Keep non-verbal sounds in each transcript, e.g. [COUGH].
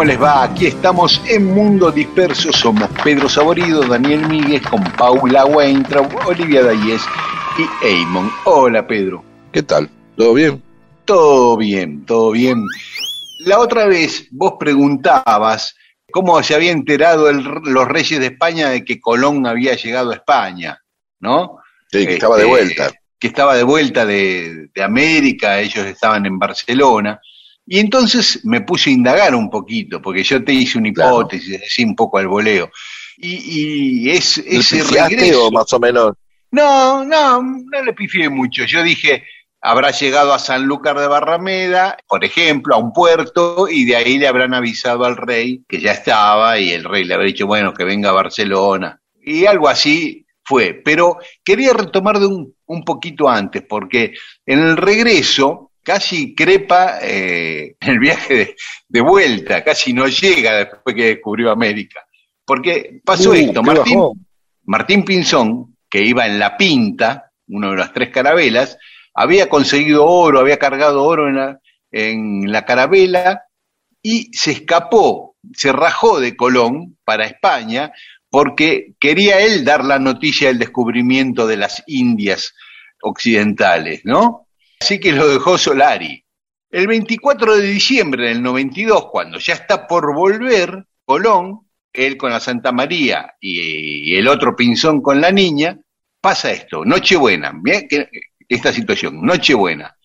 ¿Cómo les va? Aquí estamos en Mundo Disperso. Somos Pedro Saborido, Daniel Míguez, con Paula Weintraub, Olivia Dayes y Eamon. Hola, Pedro. ¿Qué tal? ¿Todo bien? Todo bien, todo bien. La otra vez vos preguntabas cómo se había enterado el- los reyes de España de que Colón había llegado a España, ¿no? Sí, que estaba de Este, vuelta. Que estaba de vuelta de, de América, ellos estaban en Barcelona. Y entonces me puse a indagar un poquito, porque yo te hice una Claro. hipótesis, así un poco al voleo. Y, y es, ¿Le ese regreso. más o menos? No, no, no le pifié mucho. Yo dije, habrá llegado a Sanlúcar de Barrameda, por ejemplo, a un puerto, y de ahí le habrán avisado al rey que ya estaba, y el rey le habrá dicho, bueno, que venga a Barcelona. Y algo así fue. Pero quería retomar de un, un poquito antes, porque en el regreso casi crepa eh, [LAUGHS] el viaje de, de vuelta, casi no llega después que descubrió América. Porque pasó Uh, esto, Martín. Martín Pinzón, que iba en la Pinta, una de las tres carabelas, había conseguido oro, había cargado oro en la, en la carabela y se escapó, se rajó de Colón para España porque quería él dar la noticia del descubrimiento de las Indias occidentales, ¿no? Así que lo dejó Solari. El 24 de diciembre del 92, cuando ya está por volver, Colón, él con la Santa María y, el otro Pinzón con la niña, pasa esto, Nochebuena, bien esta situación, Nochebuena.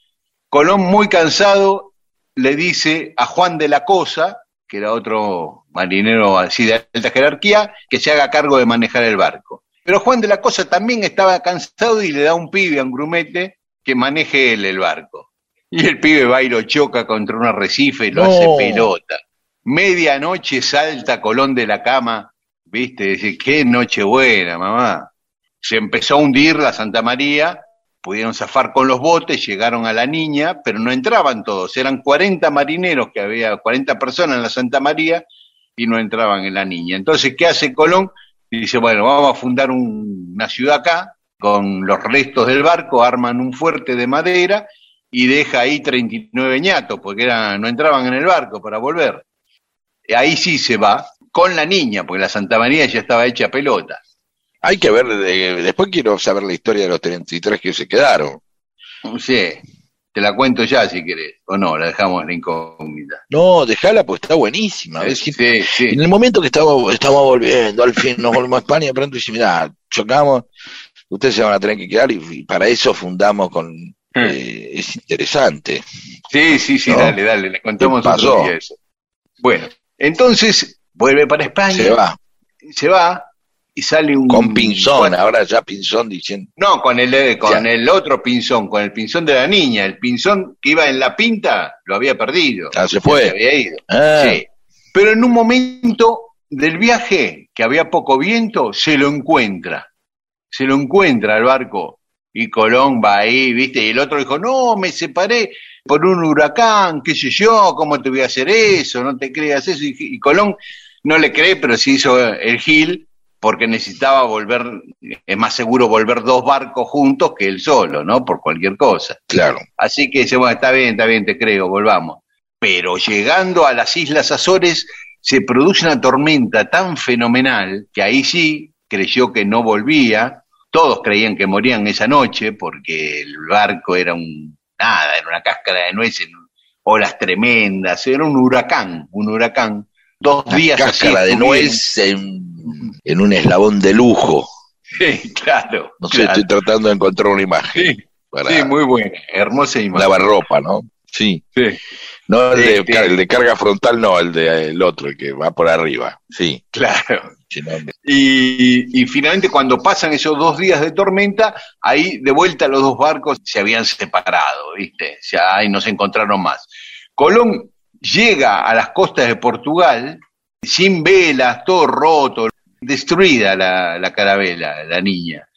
Colón muy cansado le dice a Juan de la Cosa, que era otro marinero así de alta jerarquía, que se haga cargo de manejar el barco. Pero Juan de la Cosa también estaba cansado y le da un pibe a un grumete que maneje él el barco. Y el pibe va y lo choca contra un arrecife y lo No. hace pelota. Medianoche salta Colón de la cama, viste, dice, qué noche buena, mamá. Se empezó a hundir la Santa María, pudieron zafar con los botes, llegaron a la niña, pero no entraban todos, eran 40 marineros que había, 40 personas en la Santa María y no entraban en la niña. Entonces, ¿qué hace Colón? Dice, bueno, vamos a fundar un- una ciudad acá, con los restos del barco, arman un fuerte de madera y deja ahí 39 ñatos, porque no entraban en el barco para volver. Ahí sí se va, con la niña, porque la Santa María ya estaba hecha pelota. Hay que ver, de- después quiero saber la historia de los 33 que se quedaron. Sí, te la cuento ya si querés, o no, la dejamos la incógnita. No, dejala, pues está buenísima. Sí, sí, En el momento que estamos, estamos volviendo, al fin nos volvemos a España, de pronto dice, mira, chocamos, ustedes se van a tener que quedar y, y para eso fundamos con... eh, es interesante. sí, sí, sí, ¿No? dale, dale, le contamos otro día eso. Bueno, entonces vuelve para España, Se va. se va y sale un... Con Pinzón, Bueno, ahora ya Pinzón diciendo... No, con el, eh, con Ya. el otro pinzón, con el pinzón de la niña. El pinzón que iba en la pinta lo había perdido. Ah, se fue. se había ido. Ah, Sí. Pero en un momento del viaje, que había poco viento, se lo encuentra. Se lo encuentra al barco. Y Colón va ahí, ¿viste? Y el otro dijo, no, me separé por un huracán, qué sé yo, ¿cómo te voy a hacer eso? No te creas eso. Y, y Colón no le cree, pero se hizo el Gil, porque necesitaba volver, es más seguro volver dos barcos juntos que él solo, ¿no? Por cualquier cosa. Claro. Así que dice, bueno, está bien, está bien, te creo, volvamos. Pero llegando a las Islas Azores se produce una tormenta tan fenomenal que ahí sí creyó que no volvía. Todos creían que morían esa noche porque el barco era un nada, era una cáscara de nueces, olas tremendas, era un huracán, un huracán. Dos días cáscara de nuez en, en, un eslabón de lujo. Sí, claro. No sé, estoy tratando de encontrar una imagen. Sí, muy buena, hermosa imagen. Lavarropa, ¿no? Sí. sí. No el de, este, el de carga frontal, no, el de el otro, el que va por arriba. Sí. Claro. Y, y, finalmente cuando pasan esos dos días de tormenta, ahí de vuelta los dos barcos se habían separado, ¿viste? Ya ahí no se encontraron más. Colón llega a las costas de Portugal sin velas, todo roto, destruida la, la carabela, la niña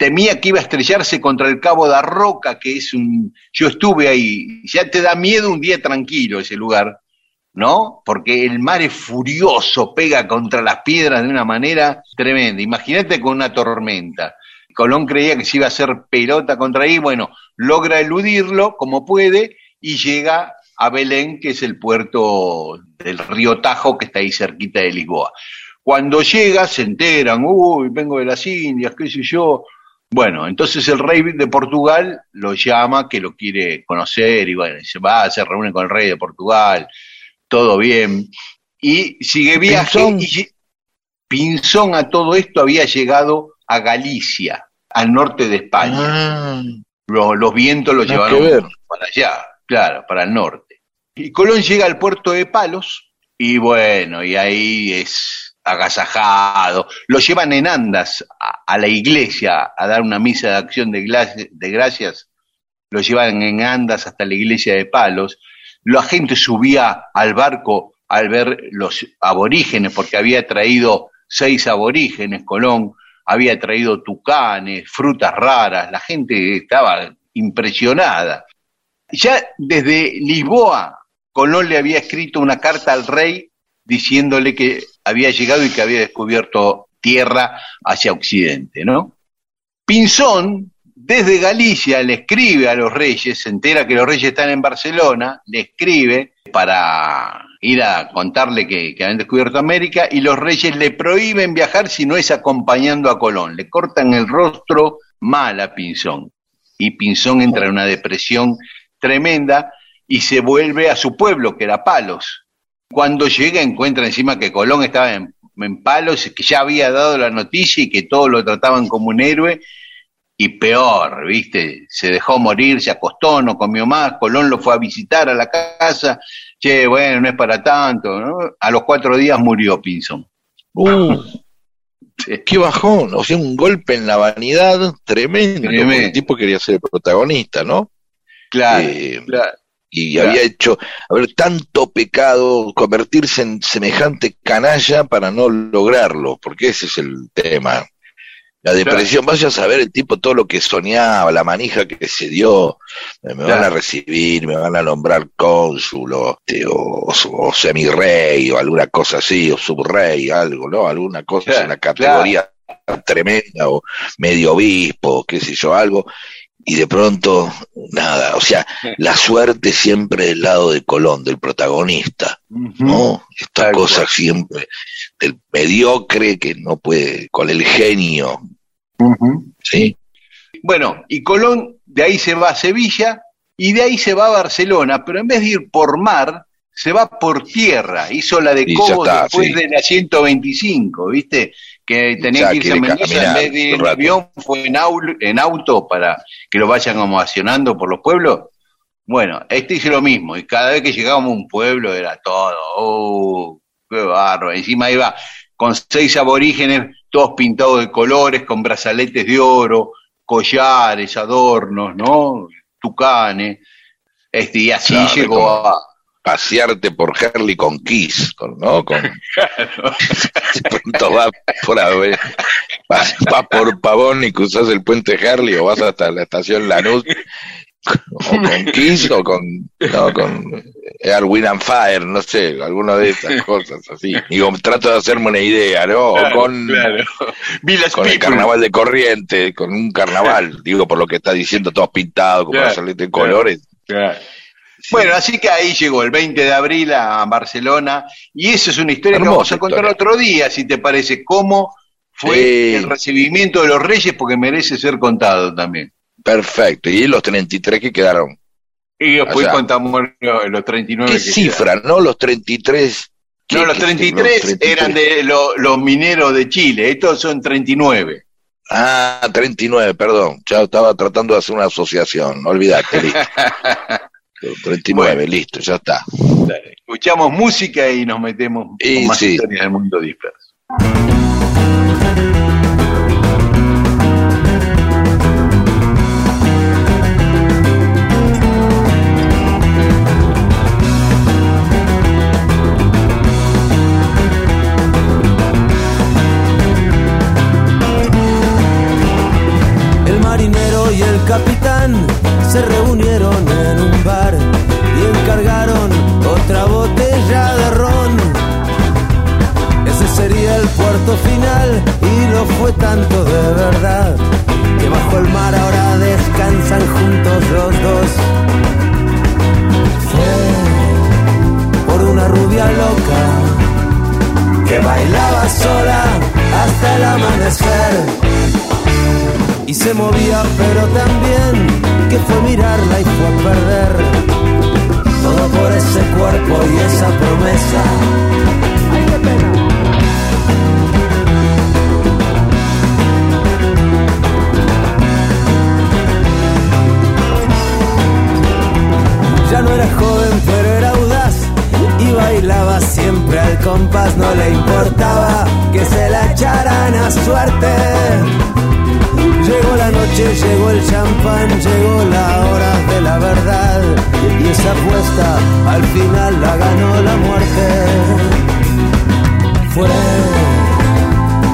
temía que iba a estrellarse contra el Cabo da Roca, que es un... Yo estuve ahí, ya te da miedo un día tranquilo ese lugar, ¿no? Porque el mar es furioso, pega contra las piedras de una manera tremenda. Imagínate con una tormenta. Colón creía que se iba a hacer pelota contra ahí, bueno, logra eludirlo como puede y llega a Belén, que es el puerto del río Tajo, que está ahí cerquita de Lisboa. Cuando llega, se enteran, uy, vengo de las Indias, qué sé yo, bueno, entonces el rey de Portugal lo llama, que lo quiere conocer, y bueno, se va, se reúne con el rey de Portugal, todo bien, y sigue viaje, y Pinzón a todo esto había llegado a Galicia, al norte de España. Ah. los, vientos lo llevaron para allá, claro, para el norte. Y Colón llega al puerto de Palos, y bueno, y ahí es agasajado, lo llevan en andas a, la iglesia a dar una misa de acción de, de gracias, lo llevan en andas hasta la iglesia de Palos, la gente subía al barco al ver los aborígenes, porque había traído seis aborígenes, Colón, había traído tucanes, frutas raras, la gente estaba impresionada. Ya desde Lisboa, Colón le había escrito una carta al rey diciéndole que había llegado y que había descubierto tierra hacia Occidente, ¿no? Pinzón, desde Galicia, le escribe a los reyes, se entera que los reyes están en Barcelona, le escribe para ir a contarle que, que habían descubierto América y los reyes le prohíben viajar si no es acompañando a Colón, le cortan el rostro mal a Pinzón. Y Pinzón entra en una depresión tremenda y se vuelve a su pueblo, que era Palos, cuando llega encuentra encima que Colón estaba en, palos, que ya había dado la noticia y que todos lo trataban como un héroe, y peor, ¿viste? Se dejó morir, se acostó, no comió más, Colón lo fue a visitar a la casa, che, bueno, no es para tanto, ¿no? A los cuatro días murió Pinzón. Uh, [LAUGHS] qué bajón, o sea, un golpe en la vanidad tremendo, el tipo quería ser el protagonista, ¿no? Claro, eh, claro y había hecho, a ver, tanto pecado, convertirse en semejante canalla para no lograrlo, porque ese es el tema. La depresión, vaya a saber el tipo todo lo que soñaba, la manija que se dio, me, van a recibir, me van a nombrar cónsul o, este, o, semirrey o alguna cosa así, o subrey, algo, ¿no? Alguna cosa en la categoría tremenda o medio obispo, qué sé yo, algo y de pronto nada, o sea, la suerte siempre del lado de Colón, del protagonista, ¿no? Esta cosa siempre del mediocre que no puede, con el genio, ¿sí? Bueno, y Colón de ahí se va a Sevilla y de ahí se va a Barcelona, pero en vez de ir por mar, se va por tierra, hizo la de Cobos después de la 125, ¿viste? Que tenía que irse a Mendoza en vez de ir en avión, fue en, en auto para que lo vayan ovacionando por los pueblos. Bueno, este hizo lo mismo, y cada vez que llegábamos a un pueblo era todo, oh, qué barro. Encima iba con seis aborígenes, todos pintados de colores, con brazaletes de oro, collares, adornos, ¿no? Tucanes. Este, y así llegó a, pasearte por Herley con Kiss, ¿no? Con, [LAUGHS] [LAUGHS] pronto va por vas, por Pavón y cruzas el puente Herley o vas hasta la estación Lanús o con Kiss o con, no, con Arwin and Fire, no sé, alguna de esas cosas así. Digo, trato de hacerme una idea, ¿no? con, con el carnaval de corriente, con un carnaval, digo, por lo que está diciendo, todos pintados, con claro, de colores. Bueno, así que ahí llegó el 20 de abril a Barcelona, y eso es una historia que vamos a contar otro día, si te parece, cómo fue el recibimiento de los reyes, porque merece ser contado también. Perfecto, y los 33 que quedaron y después contamos los 39. ¿Qué cifra, no? Los 33. No, los 33, eran de los mineros de Chile, estos son 39. Ah, 39, perdón. Ya estaba tratando de hacer una asociación, olvídate, [LAUGHS] listo. 39, listo, ya está. Escuchamos música y nos metemos en más sí. del mundo disperso. Se reunieron en un bar y encargaron otra botella de ron. Ese sería el puerto final y lo fue tanto de verdad que bajo el mar ahora descansan juntos los dos. Fue por una rubia loca que bailaba sola hasta el amanecer y se movía, pero también que fue mirarla y fue a perder todo por ese cuerpo y esa promesa. ¡Ay, qué pena! Ya no era joven, pero era audaz y bailaba siempre al compás. No le importaba que se la echaran a suerte Llegó la noche, llegó el champán, llegó la hora de la verdad. Y esa apuesta al final la ganó la muerte. Fue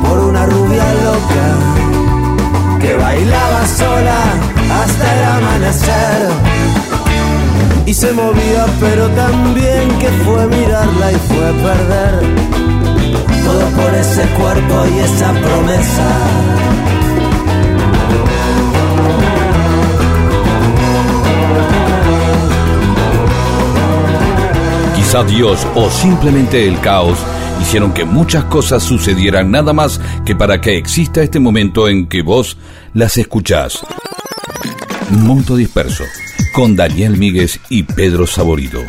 por una rubia loca que bailaba sola hasta el amanecer. Y se movía, pero también que fue mirarla y fue perder. Todo por ese cuerpo y esa promesa. Quizá Dios o simplemente el caos hicieron que muchas cosas sucedieran nada más que para que exista este momento en que vos las escuchás. Mundo Disperso, con Daniel Míguez y Pedro Saborido.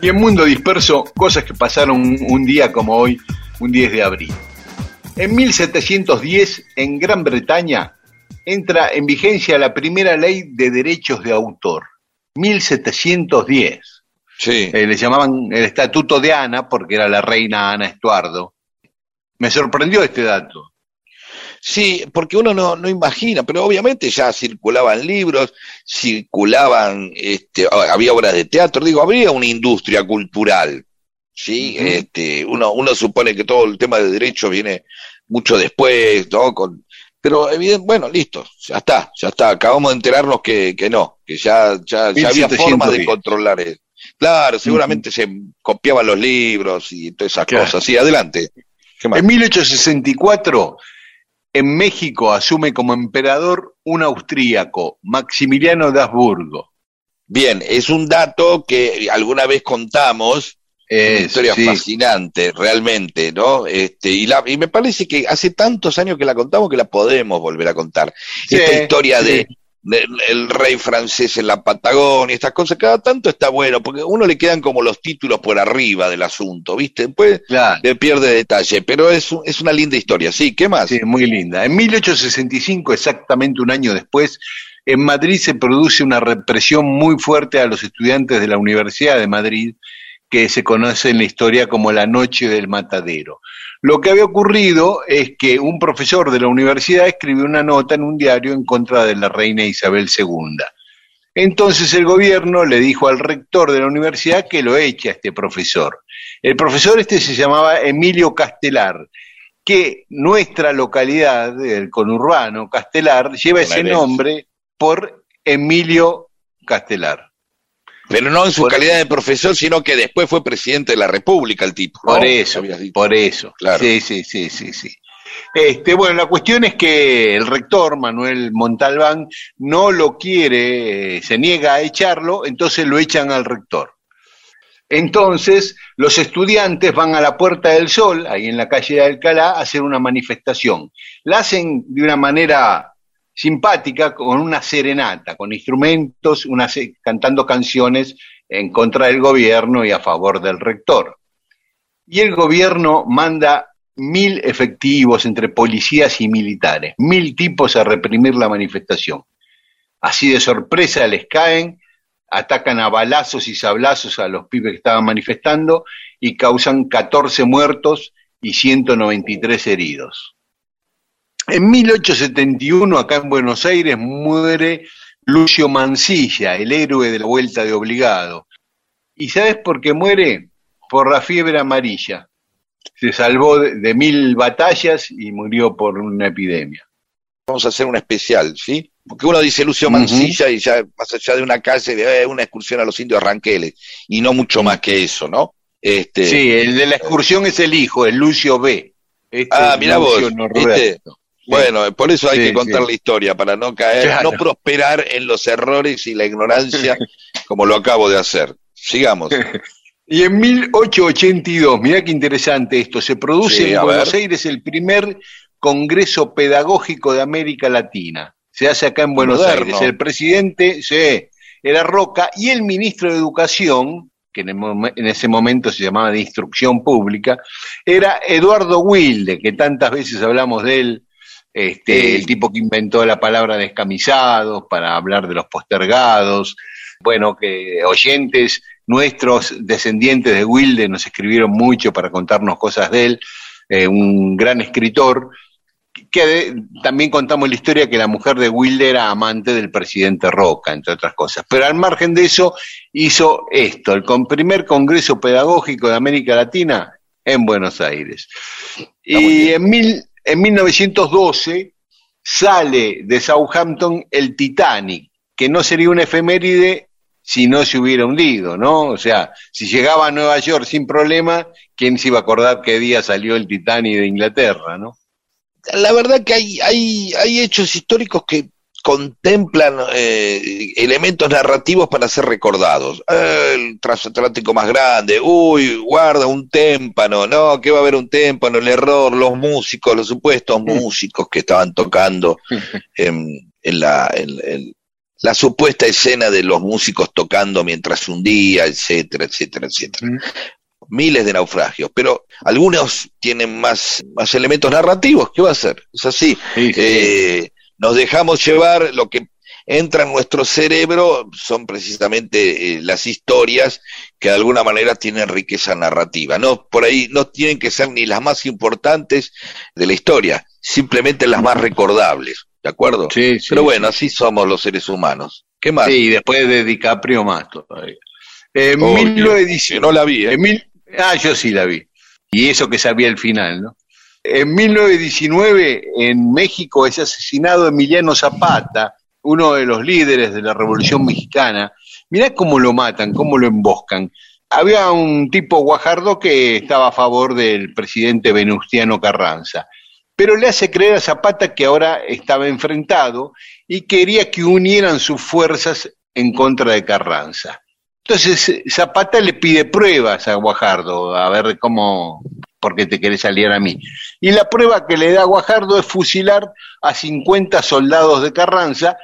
Y en Mundo Disperso, cosas que pasaron un día como hoy, un 10 de abril. En 1710, en Gran Bretaña, entra en vigencia la primera ley de derechos de autor, 1710. Sí. Eh, le llamaban el Estatuto de Ana porque era la reina Ana Estuardo. Me sorprendió este dato. Sí, porque uno no, no imagina, pero obviamente ya circulaban libros, circulaban, este, había obras de teatro, digo, habría una industria cultural, ¿sí? este, uno, uno supone que todo el tema de derechos viene mucho después, ¿no? Con, pero evidente, bueno, listo, ya está, ya está. Acabamos de enterarnos que, que no, que ya, ya, había formas de controlar eso. Claro, seguramente se copiaban los libros y todas esas cosas. Sí, adelante. En 1864, en México asume como emperador un austríaco, Maximiliano de Habsburgo. Bien, es un dato que alguna vez contamos, es una historia fascinante, realmente, ¿no? Este, y, la, y me parece que hace tantos años que la contamos que la podemos volver a contar. Esta historia de, el rey francés en la Patagonia, estas cosas, cada tanto está bueno, porque a uno le quedan como los títulos por arriba del asunto, ¿viste? Después le pierde detalle, pero es, es una linda historia, ¿sí? ¿Qué más? Sí, muy linda. En 1865, exactamente un año después, en Madrid se produce una represión muy fuerte a los estudiantes de la Universidad de Madrid, que se conoce en la historia como la Noche del Matadero. Lo que había ocurrido es que un profesor de la universidad escribió una nota en un diario en contra de la reina Isabel II. Entonces el gobierno le dijo al rector de la universidad que lo eche a este profesor. El profesor este se llamaba Emilio Castelar que nuestra localidad, el conurbano, Castelar, lleva ese nombre por Emilio Castelar. Pero no en su calidad de profesor, sino que después fue presidente de la República el tipo. Por eso, por eso. Claro. Sí, sí, sí, sí, sí. Este, bueno, la cuestión es que el rector, Manuel Montalbán, no lo quiere, eh, se niega a echarlo, entonces lo echan al rector. Entonces, los estudiantes van a la Puerta del Sol, ahí en la calle de Alcalá, a hacer una manifestación. La hacen de una manera simpática, con una serenata, con instrumentos, cantando canciones en contra del gobierno y a favor del rector. Y el gobierno manda mil efectivos entre policías y militares, mil tipos a reprimir la manifestación. Así de sorpresa les caen, atacan a balazos y sablazos a los pibes que estaban manifestando y causan 14 muertos y 193 heridos. En 1871, acá en Buenos Aires, muere Lucio Mancilla, el héroe de la Vuelta de Obligado. ¿Y sabes por qué muere? Por la fiebre amarilla. Se salvó de, mil batallas y murió por una epidemia. Vamos a hacer un especial, ¿sí? Porque uno dice Lucio Mancilla y ya más allá de una calle, de eh, una excursión a los indios Ranqueles, y no mucho más que eso, ¿no? Este, sí, el de la excursión es el hijo, el Lucio B. Este ah, mira vos, bueno, por eso hay que contar la historia, para no caer, no prosperar en los errores y la ignorancia [LAUGHS] como lo acabo de hacer. Sigamos. [LAUGHS] Y en 1882, mira qué interesante esto, se produce en Buenos Aires el primer Congreso Pedagógico de América Latina. Se hace acá en Buenos Aires. El presidente sí, era Roca y el ministro de Educación, que en, en, ese momento se llamaba de Instrucción Pública, era Eduardo Wilde, que tantas veces hablamos de él este, el tipo que inventó la palabra descamisados para hablar de los postergados. Bueno, que oyentes nuestros descendientes de Wilde nos escribieron mucho para contarnos cosas de él, eh, un gran escritor, que también contamos la historia que la mujer de Wilde era amante del presidente Roca, entre otras cosas. Pero al margen de eso, hizo esto, el primer Congreso Pedagógico de América Latina en Buenos Aires. y en mil, en 1912 sale de Southampton el Titanic, que no sería una efeméride si no se hubiera hundido, ¿no? O sea, si llegaba a Nueva York sin problema, ¿quién se iba a acordar qué día salió el Titanic de Inglaterra, ¿no? La verdad que hay, hay, hay hechos históricos que contemplan eh, elementos narrativos para ser recordados. el transatlántico más grande, uy, guarda un témpano, no, que va a haber un témpano, el error, los músicos, los supuestos mm. músicos que estaban tocando [LAUGHS] en, la, la supuesta escena de los músicos tocando mientras hundía, etcétera, etcétera, etcétera. Mm. Miles de naufragios, pero algunos tienen más, más elementos narrativos. ¿Qué va a ser? Es así. Eh, nos dejamos llevar, lo que entra en nuestro cerebro son precisamente eh, las historias que de alguna manera tienen riqueza narrativa. No, por ahí no tienen que ser ni las más importantes de la historia, simplemente las más recordables, ¿de acuerdo? Sí, sí Pero bueno, así somos los seres humanos. ¿Qué más? Sí, después de DiCaprio más todavía. En no la vi. ¿eh? ah, yo sí la vi. Y eso que sabía el final, ¿no? En 1919, en México, es asesinado Emiliano Zapata, uno de los líderes de la Revolución Mexicana. Mirá cómo lo matan, cómo lo emboscan. Había un tipo guajardo que estaba a favor del presidente Venustiano Carranza, pero le hace creer a Zapata que ahora estaba enfrentado y quería que unieran sus fuerzas en contra de Carranza. Entonces Zapata le pide pruebas a Guajardo, a ver cómo, porque te querés salir a mí. Y la prueba que le da Guajardo es fusilar a 50 soldados de Carranza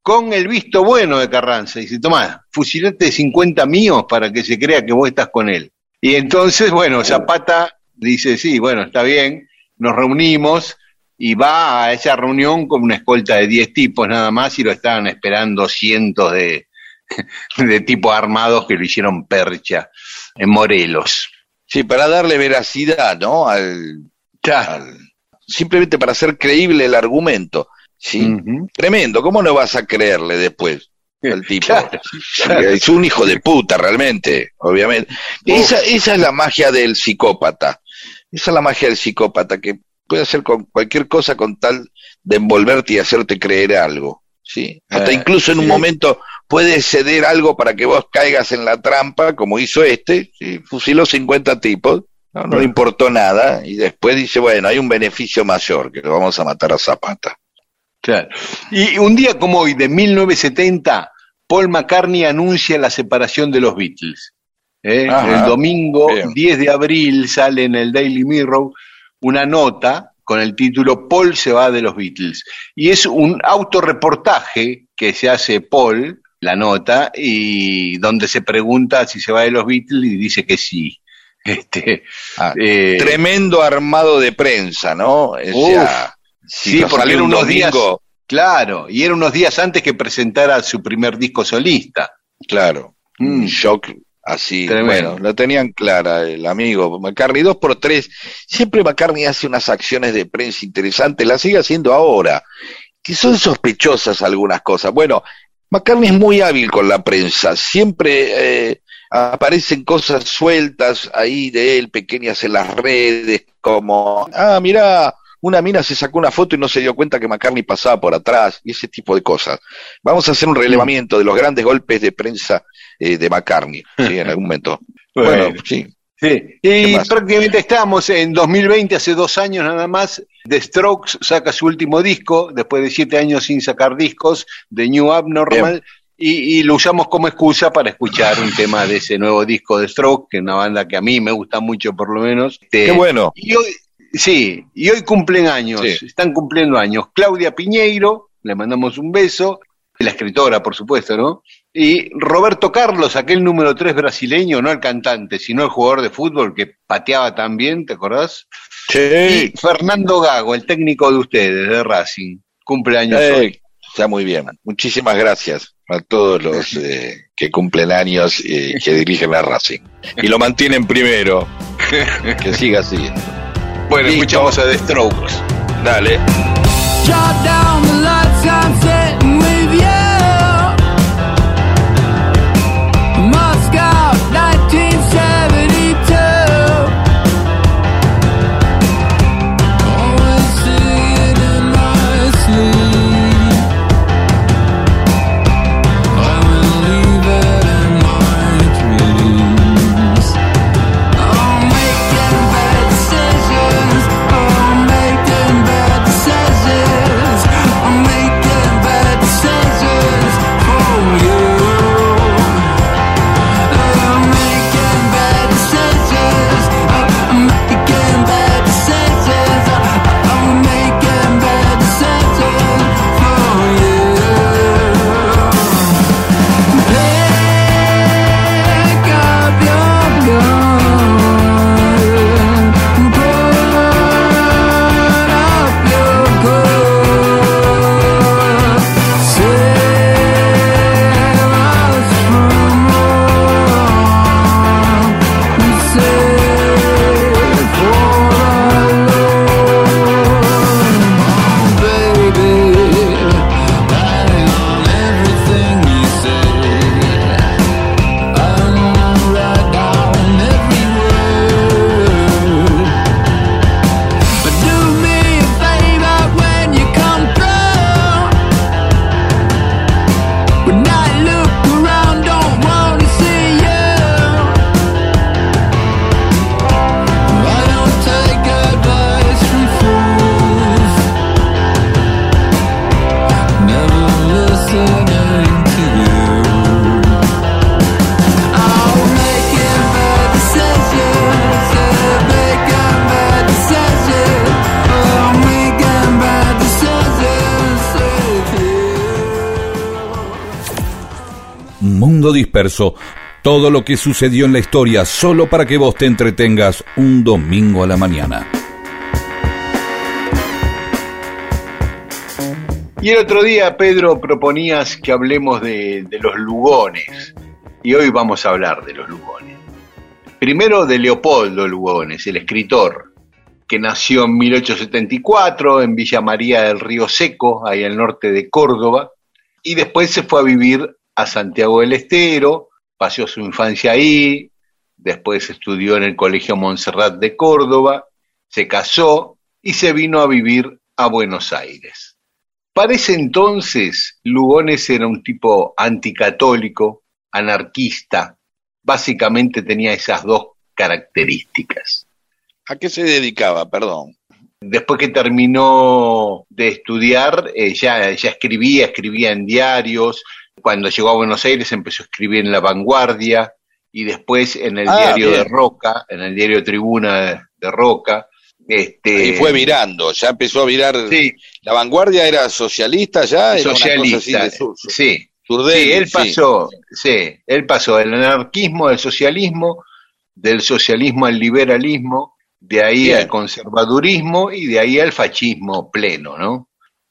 con el visto bueno de Carranza. Y dice, toma, fusilate 50 míos para que se crea que vos estás con él. Y entonces, bueno, Zapata dice, sí, bueno, está bien, nos reunimos y va a esa reunión con una escolta de 10 tipos nada más y lo estaban esperando cientos de, [LAUGHS] de tipos armados que lo hicieron percha en Morelos. Sí, para darle veracidad, ¿no? Al, simplemente para hacer creíble el argumento. Sí, tremendo. ¿Cómo no vas a creerle después? al tipo. Es un hijo de puta, realmente, obviamente. Esa, esa es la magia del psicópata. Esa es la magia del psicópata, que puede hacer con cualquier cosa con tal de envolverte y hacerte creer algo. ¿sí? Hasta Eh, incluso en un momento puede ceder algo para que vos caigas en la trampa, como hizo este, ¿sí? fusiló 50 tipos, no, no le importó nada, y después dice, bueno, hay un beneficio mayor, que lo vamos a matar a Zapata. Claro. Y un día como hoy, de 1970, Paul McCartney anuncia la separación de los Beatles. ¿eh? Ajá. El domingo Bien. 10 de abril sale en el Daily Mirror una nota con el título Paul se va de los Beatles. Y es un autorreportaje que se hace Paul, la nota, y donde se pregunta si se va de los Beatles y dice que sí. [LAUGHS] Este, Ah, eh, Tremendo armado de prensa, ¿no? O sea, sí, porque era un unos días, domingo, claro, y era unos días antes que presentara su primer disco solista. Claro, Mm. un shock así. Tremendo. Bueno, lo tenían clara el amigo McCartney. Dos por tres. Siempre McCartney hace unas acciones de prensa interesantes, las sigue haciendo ahora, que son sospechosas algunas cosas. Bueno, McCartney es muy hábil con la prensa. Siempre eh, aparecen cosas sueltas ahí de él, pequeñas en las redes, como, ah, mira. Una mina se sacó una foto y no se dio cuenta que McCartney pasaba por atrás y ese tipo de cosas. Vamos a hacer un relevamiento de los grandes golpes de prensa eh, de McCartney, ¿sí? En algún momento. [LAUGHS] Bueno, Bueno. sí. Sí, ¿Qué y prácticamente estamos en 2020, hace dos años nada más. The Strokes saca su último disco, después de siete años sin sacar discos, de New Abnormal, y, y lo usamos como excusa para escuchar un tema de ese nuevo disco de Strokes, que es una banda que a mí me gusta mucho por lo menos. Este, Qué bueno. Y hoy, sí, y hoy cumplen años, Sí. están cumpliendo años. Claudia Piñeiro, le mandamos un beso, la escritora, por supuesto, ¿no? Y Roberto Carlos, aquel número 3 brasileño, no el cantante, sino el jugador de fútbol que pateaba tan bien, ¿te acordás? Sí. Y Fernando Gago, el técnico de ustedes, de Racing, cumpleaños hoy. Eh, está muy bien. Muchísimas gracias a todos los [LAUGHS] eh, que cumplen años y que dirigen la Racing. Y lo mantienen primero. [LAUGHS] Que siga así. Bueno, listo. escuchamos a The Strokes. Dale. Todo lo que sucedió en la historia solo para que vos te entretengas un domingo a la mañana. Y el otro día, Pedro, proponías que hablemos de, de los Lugones. Y hoy vamos a hablar de los Lugones. Primero de Leopoldo Lugones, el escritor, que nació en 1874 en Villa María del Río Seco, ahí al norte de Córdoba, y después se fue a vivir a Santiago del Estero, pasó su infancia ahí, después estudió en el Colegio Montserrat de Córdoba, se casó y se vino a vivir a Buenos Aires. Para ese entonces, Lugones era un tipo anticatólico, anarquista, básicamente tenía esas dos características. ¿A qué se dedicaba, perdón? Después que terminó de estudiar, eh, ya, ya escribía, escribía en diarios. Cuando llegó a Buenos Aires empezó a escribir en La Vanguardia y después en el Ah, diario bien. de Roca, en el diario Tribuna de, de Roca. Este, Y fue virando, ya empezó a virar. Sí, La vanguardia era socialista ya, era una cosa así socialista. de sur- sur- sí, Sí, él sí. pasó, sí, él pasó del anarquismo al socialismo, del socialismo al liberalismo, de ahí Bien. al conservadurismo y de ahí al fascismo pleno, ¿no?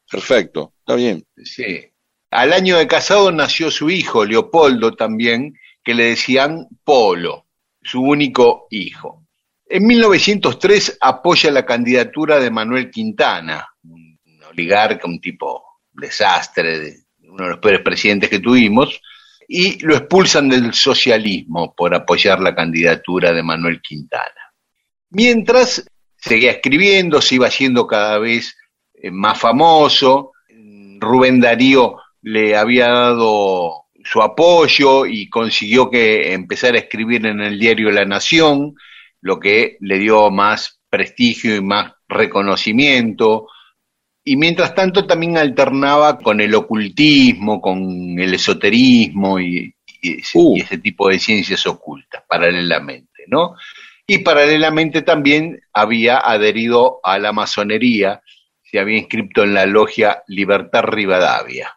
Perfecto, está bien. Sí. Al año de casado nació su hijo, Leopoldo también, que le decían Polo, su único hijo. En 1903 apoya la candidatura de Manuel Quintana, un oligarca, un tipo desastre, de- uno de los peores presidentes que tuvimos, y lo expulsan del socialismo por apoyar la candidatura de Manuel Quintana. Mientras seguía escribiendo, se iba haciendo cada vez eh, más famoso, Rubén Darío le había dado su apoyo y consiguió que empezara a escribir en el diario La Nación, lo que le dio más prestigio y más reconocimiento. Y mientras tanto también alternaba con el ocultismo, con el esoterismo y, y ese, Uh. y ese tipo de ciencias ocultas, paralelamente, ¿no? Y paralelamente también había adherido a la masonería, se había inscrito en la logia Libertad Rivadavia.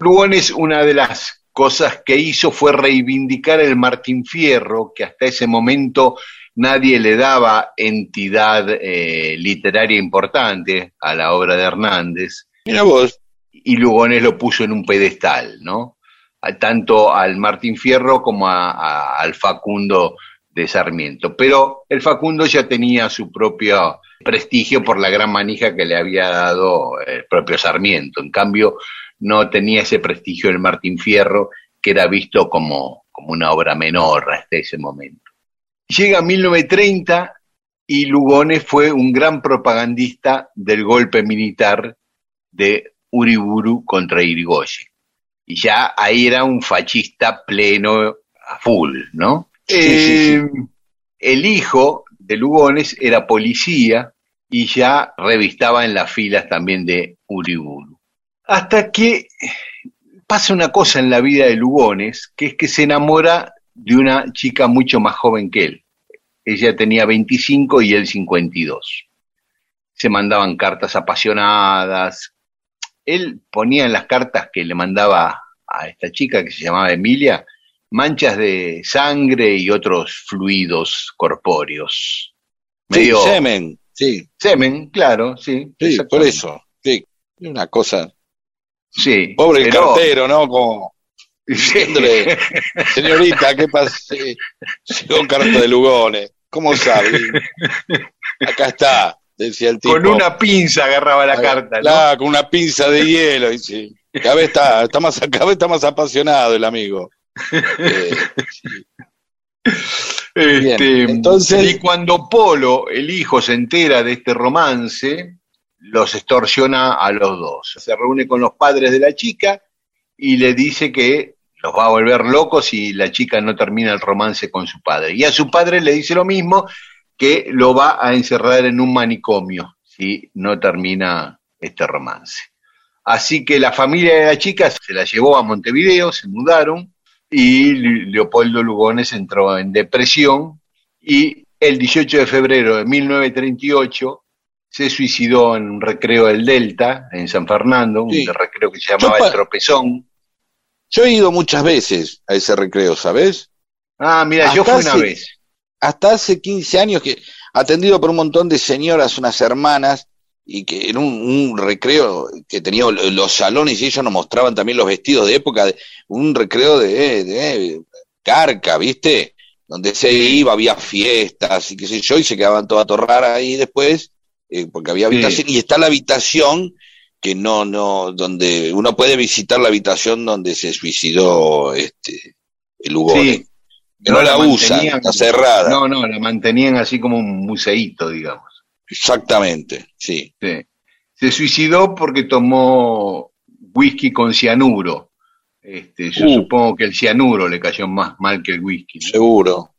Lugones, una de las cosas que hizo fue reivindicar el Martín Fierro, que hasta ese momento nadie le daba entidad eh, literaria importante a la obra de Hernández, Mira vos, y Lugones lo puso en un pedestal, ¿no? A- tanto al Martín Fierro como a- a- al Facundo de Sarmiento. Pero el Facundo ya tenía su propio prestigio por la gran manija que le había dado el propio Sarmiento. En cambio, no tenía ese prestigio el Martín Fierro, que era visto como, como una obra menor hasta ese momento. Llega 1930 y Lugones fue un gran propagandista del golpe militar de Uriburu contra Irigoyen. Y ya ahí era un fascista pleno a full, ¿no? Sí, sí, sí. Eh, El hijo de Lugones era policía y ya revistaba en las filas también de Uriburu. Hasta que pasa una cosa en la vida de Lugones, que es que se enamora de una chica mucho más joven que él. Ella tenía 25 y él 52. Se mandaban cartas apasionadas. Él ponía en las cartas que le mandaba a esta chica que se llamaba Emilia manchas de sangre y otros fluidos corpóreos. sí, semen, sí, semen, claro, sí. sí, por eso, sí. Una cosa, Sí. pobre el pero- cartero, ¿no? Como, [LAUGHS] diciéndole, señorita, ¿qué pasa? Llegó carta de Lugones, ¿cómo sabe? Acá está, decía el tipo. Con una pinza agarraba la carta, ¿no? Con una pinza de hielo, y sí. Cada vez está, está más, cada vez está más apasionado el amigo. Eh, Este, Bien, entonces- y cuando Polo, el hijo, se entera de este romance, los extorsiona a los dos. Se reúne con los padres de la chica y le dice que los va a volver locos si la chica no termina el romance con su padre. Y a su padre le dice lo mismo, que lo va a encerrar en un manicomio si no termina este romance. Así que la familia de la chica se la llevó a Montevideo, se mudaron y Le- Leopoldo Lugones entró en depresión y el 18 de febrero de 1938 se suicidó en un recreo del Delta, en San Fernando, Sí. un recreo que se llamaba El Tropezón. Yo he ido muchas veces a ese recreo, ¿sabes? Ah, mira, yo fui una vez. Hasta hace 15 años que atendido por un montón de señoras, unas hermanas, y que en un, un recreo que tenía lo- los salones y ellos nos mostraban también los vestidos de época, un recreo de, de carca, ¿viste? Donde se iba, había fiestas y qué sé yo, y se quedaban todas a torrar ahí después, eh, porque había Sí. habitación, y está la habitación que no, no, donde uno puede visitar la habitación donde se suicidó este el Lugones. Sí. Que no, la mantenían- está cerrada. No, no, la mantenían así como un museíto, digamos. Exactamente, sí. Se suicidó porque tomó whisky con cianuro. Este, yo Uh. supongo que el cianuro le cayó más mal que el whisky. ¿no? Seguro.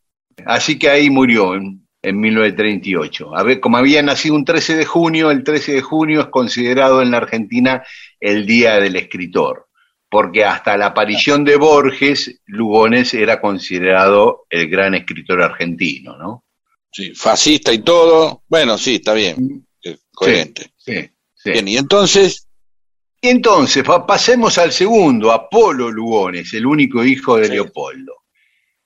Así que ahí murió en, en 1938. A ver, como había nacido un 13 de junio, el 13 de junio es considerado en la Argentina el Día del Escritor, porque hasta la aparición de Borges, Lugones era considerado el gran escritor argentino, ¿no? Sí, fascista y todo. Bueno, sí, está bien. eh, Coherente. Sí, sí. Bien, y entonces, Y entonces, pa- pasemos al segundo, Apolo Lugones, el único hijo de Sí. Leopoldo.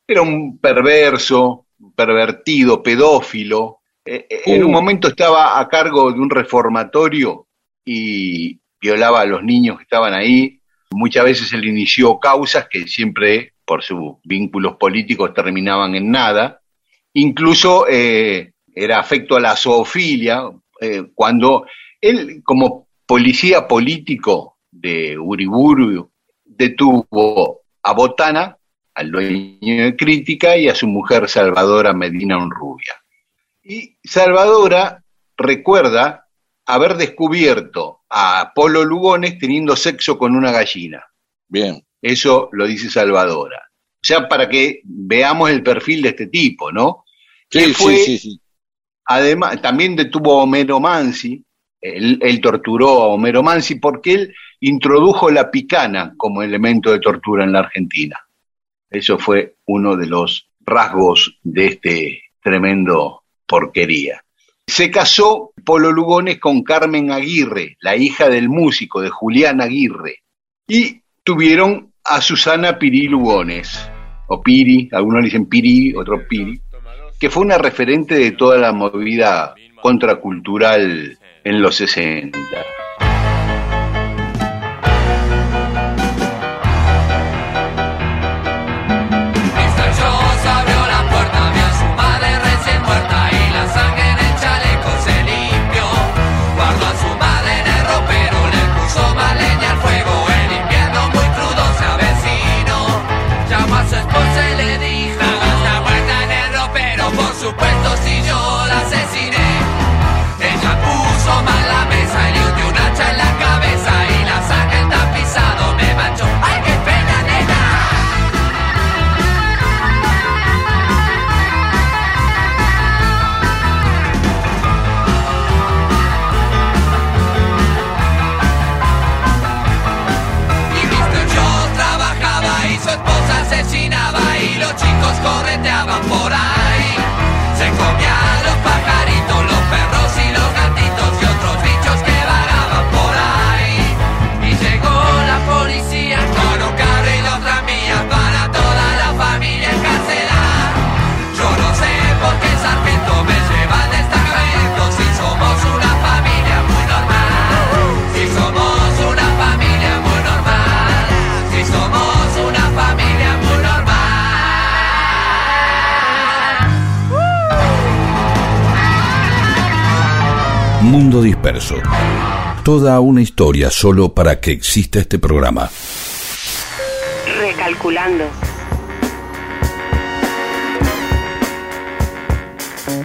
Era un perverso, pervertido, pedófilo. Eh, eh, En Uh. un momento estaba a cargo de un reformatorio y violaba a los niños que estaban ahí. Muchas veces él inició causas que siempre, por sus vínculos políticos, terminaban en nada. Incluso eh, era afecto a la zoofilia, eh, cuando él, como policía político de Uriburu, detuvo a Botana, al dueño de Crítica, y a su mujer Salvadora Medina Unrubia. Y Salvadora recuerda haber descubierto a Apolo Lugones teniendo sexo con una gallina. bien. Eso lo dice Salvadora. O sea, para que veamos el perfil de este tipo, ¿no? Sí, ¿Qué fue? sí, sí, sí. Además, también detuvo a Homero Mansi, él, él torturó a Homero Mansi porque él introdujo la picana como elemento de tortura en la Argentina. Eso fue uno de los rasgos de este tremendo porquería. Se casó Polo Lugones con Carmen Aguirre, la hija del músico de Julián Aguirre, y tuvieron a Susana Piri Lugones, o Piri, algunos dicen Piri, otros Piri, que fue una referente de toda la movida contracultural en los 60. Mundo Disperso. Toda una historia solo para que exista este programa. Recalculando.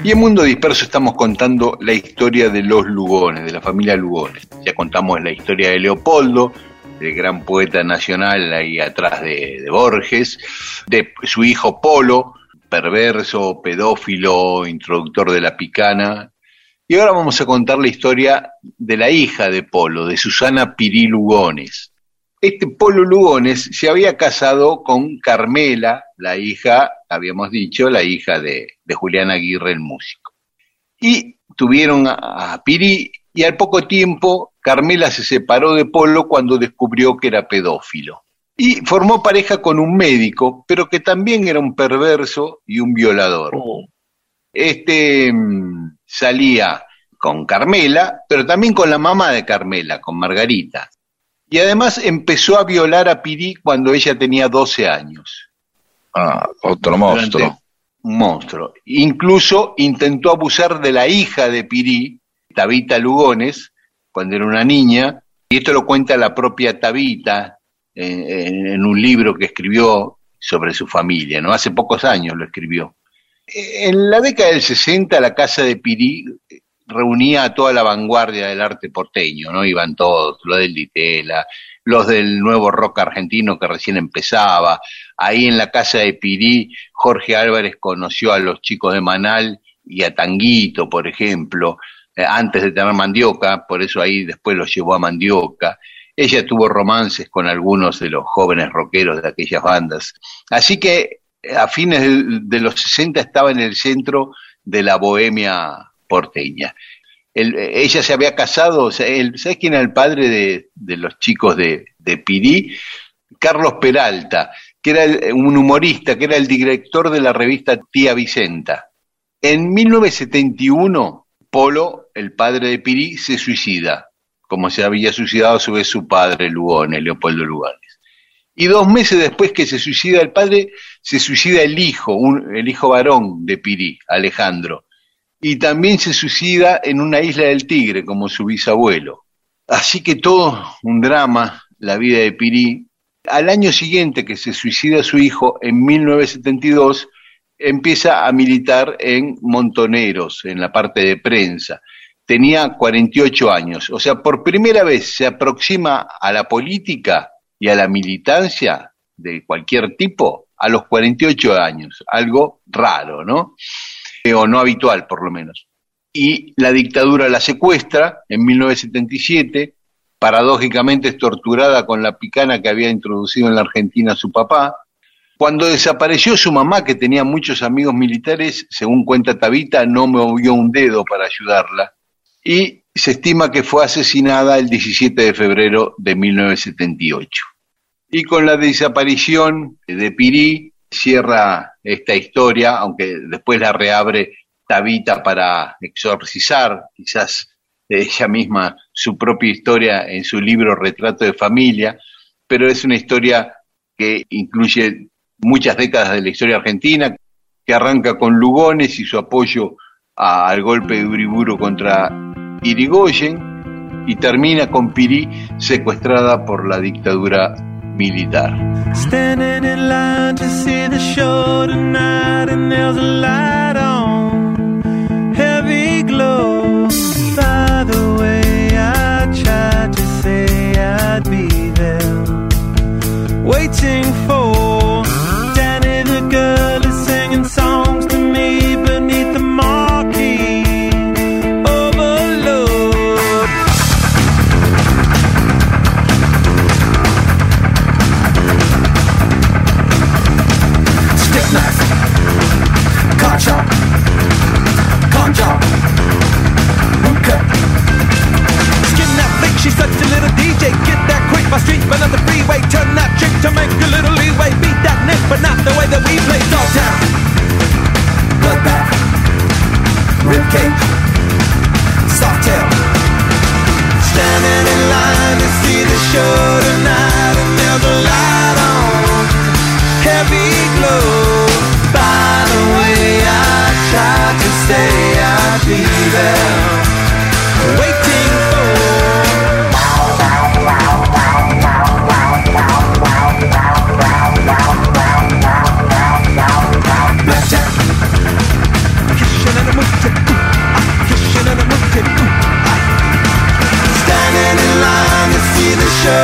Y en Mundo Disperso estamos contando la historia de los Lugones, de la familia Lugones. Ya contamos la historia de Leopoldo, del gran poeta nacional ahí atrás de, de Borges, de su hijo Polo, perverso, pedófilo, introductor de la picana. Y ahora vamos a contar la historia de la hija de Polo, de Susana Pirí Lugones. Este Polo Lugones se había casado con Carmela, la hija, habíamos dicho, la hija de, de Julián Aguirre, el músico. Y tuvieron a, a Pirí y al poco tiempo Carmela se separó de Polo cuando descubrió que era pedófilo. Y formó pareja con un médico, pero que también era un perverso y un violador. Este mm, salía con Carmela, pero también con la mamá de Carmela, con Margarita. Y además empezó a violar a Pirí cuando ella tenía 12 años. Ah, otro monstruo. Un monstruo. Incluso intentó abusar de la hija de Pirí, Tabita Lugones, cuando era una niña, y esto lo cuenta la propia Tabita en, en- en un libro que escribió sobre su familia, ¿no? Hace pocos años lo escribió. En la década del 60 la casa de Pirí reunía a toda la vanguardia del arte porteño, ¿no? Iban todos, los del Ditela, los del nuevo rock argentino que recién empezaba. Ahí en la casa de Pirí, Jorge Álvarez conoció a los chicos de Manal y a Tanguito, por ejemplo, eh, antes de tener Mandioca, por eso ahí después los llevó a Mandioca. Ella tuvo romances con algunos de los jóvenes rockeros de aquellas bandas. Así que a fines de, los 60 estaba en el centro de la bohemia porteña. ella se había casado, ¿sabes quién era el padre de, los chicos de, de, Pirí? Carlos Peralta, que era un humorista, que era el director de la revista Tía Vicenta. En 1971, Polo, el padre de Pirí, se suicida, como se había suicidado a su vez su padre, Lugones, Leopoldo Lugones. Y dos meses después que se suicida el padre, se suicida el hijo, el hijo varón de Pirí, Alejandro. Y también se suicida en una isla del Tigre, como su bisabuelo. Así que todo un drama, la vida de Pirí. Al año siguiente que se suicida su hijo, en 1972, empieza a militar en Montoneros, en la parte de prensa. Tenía 48 años, o sea, por primera vez se aproxima a la política y a la militancia de cualquier tipo a los 48 años, algo raro, ¿no? Eh, o no habitual, por lo menos. Y la dictadura la secuestra en 1977, paradójicamente es torturada con la picana que había introducido en la Argentina su papá. Cuando desapareció su mamá, que tenía muchos amigos militares, según cuenta Tabita, no movió un dedo para ayudarla. Y se estima que fue asesinada el 17 de febrero de 1978. Y con la desaparición de Pirí cierra esta historia, aunque después la reabre Tabita para exorcizar quizás ella misma su propia historia en su libro Retrato de Familia, pero es una historia que incluye muchas décadas de la historia argentina, que arranca con Lugones y su apoyo al golpe de Uriburu contra Irigoyen y termina con Pirí secuestrada por la dictadura militar. Standing in DJ. Get that quick, my streets burn up the freeway. Turn that trick to make a little leeway. Beat that nick, but not the way that we play. Dog town, bloodbath, rib cage, soft tail. Standing in line to see the show tonight, and there's a light on, heavy glow. By the way, I tried to say I'd be there, waiting the show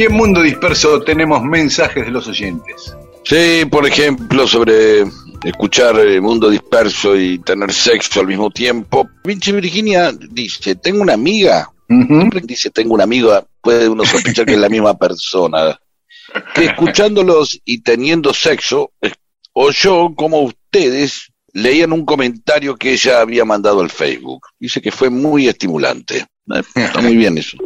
Y en Mundo Disperso tenemos mensajes de los oyentes. Sí, por ejemplo, sobre escuchar el mundo disperso y tener sexo al mismo tiempo. Vinci Virginia dice, tengo una amiga, siempre que dice tengo una amiga, puede uno sospechar que es la misma persona, que escuchándolos y teniendo sexo, eh, oyó como ustedes leían un comentario que ella había mandado al Facebook. Dice que fue muy estimulante. Eh, Está muy bien eso.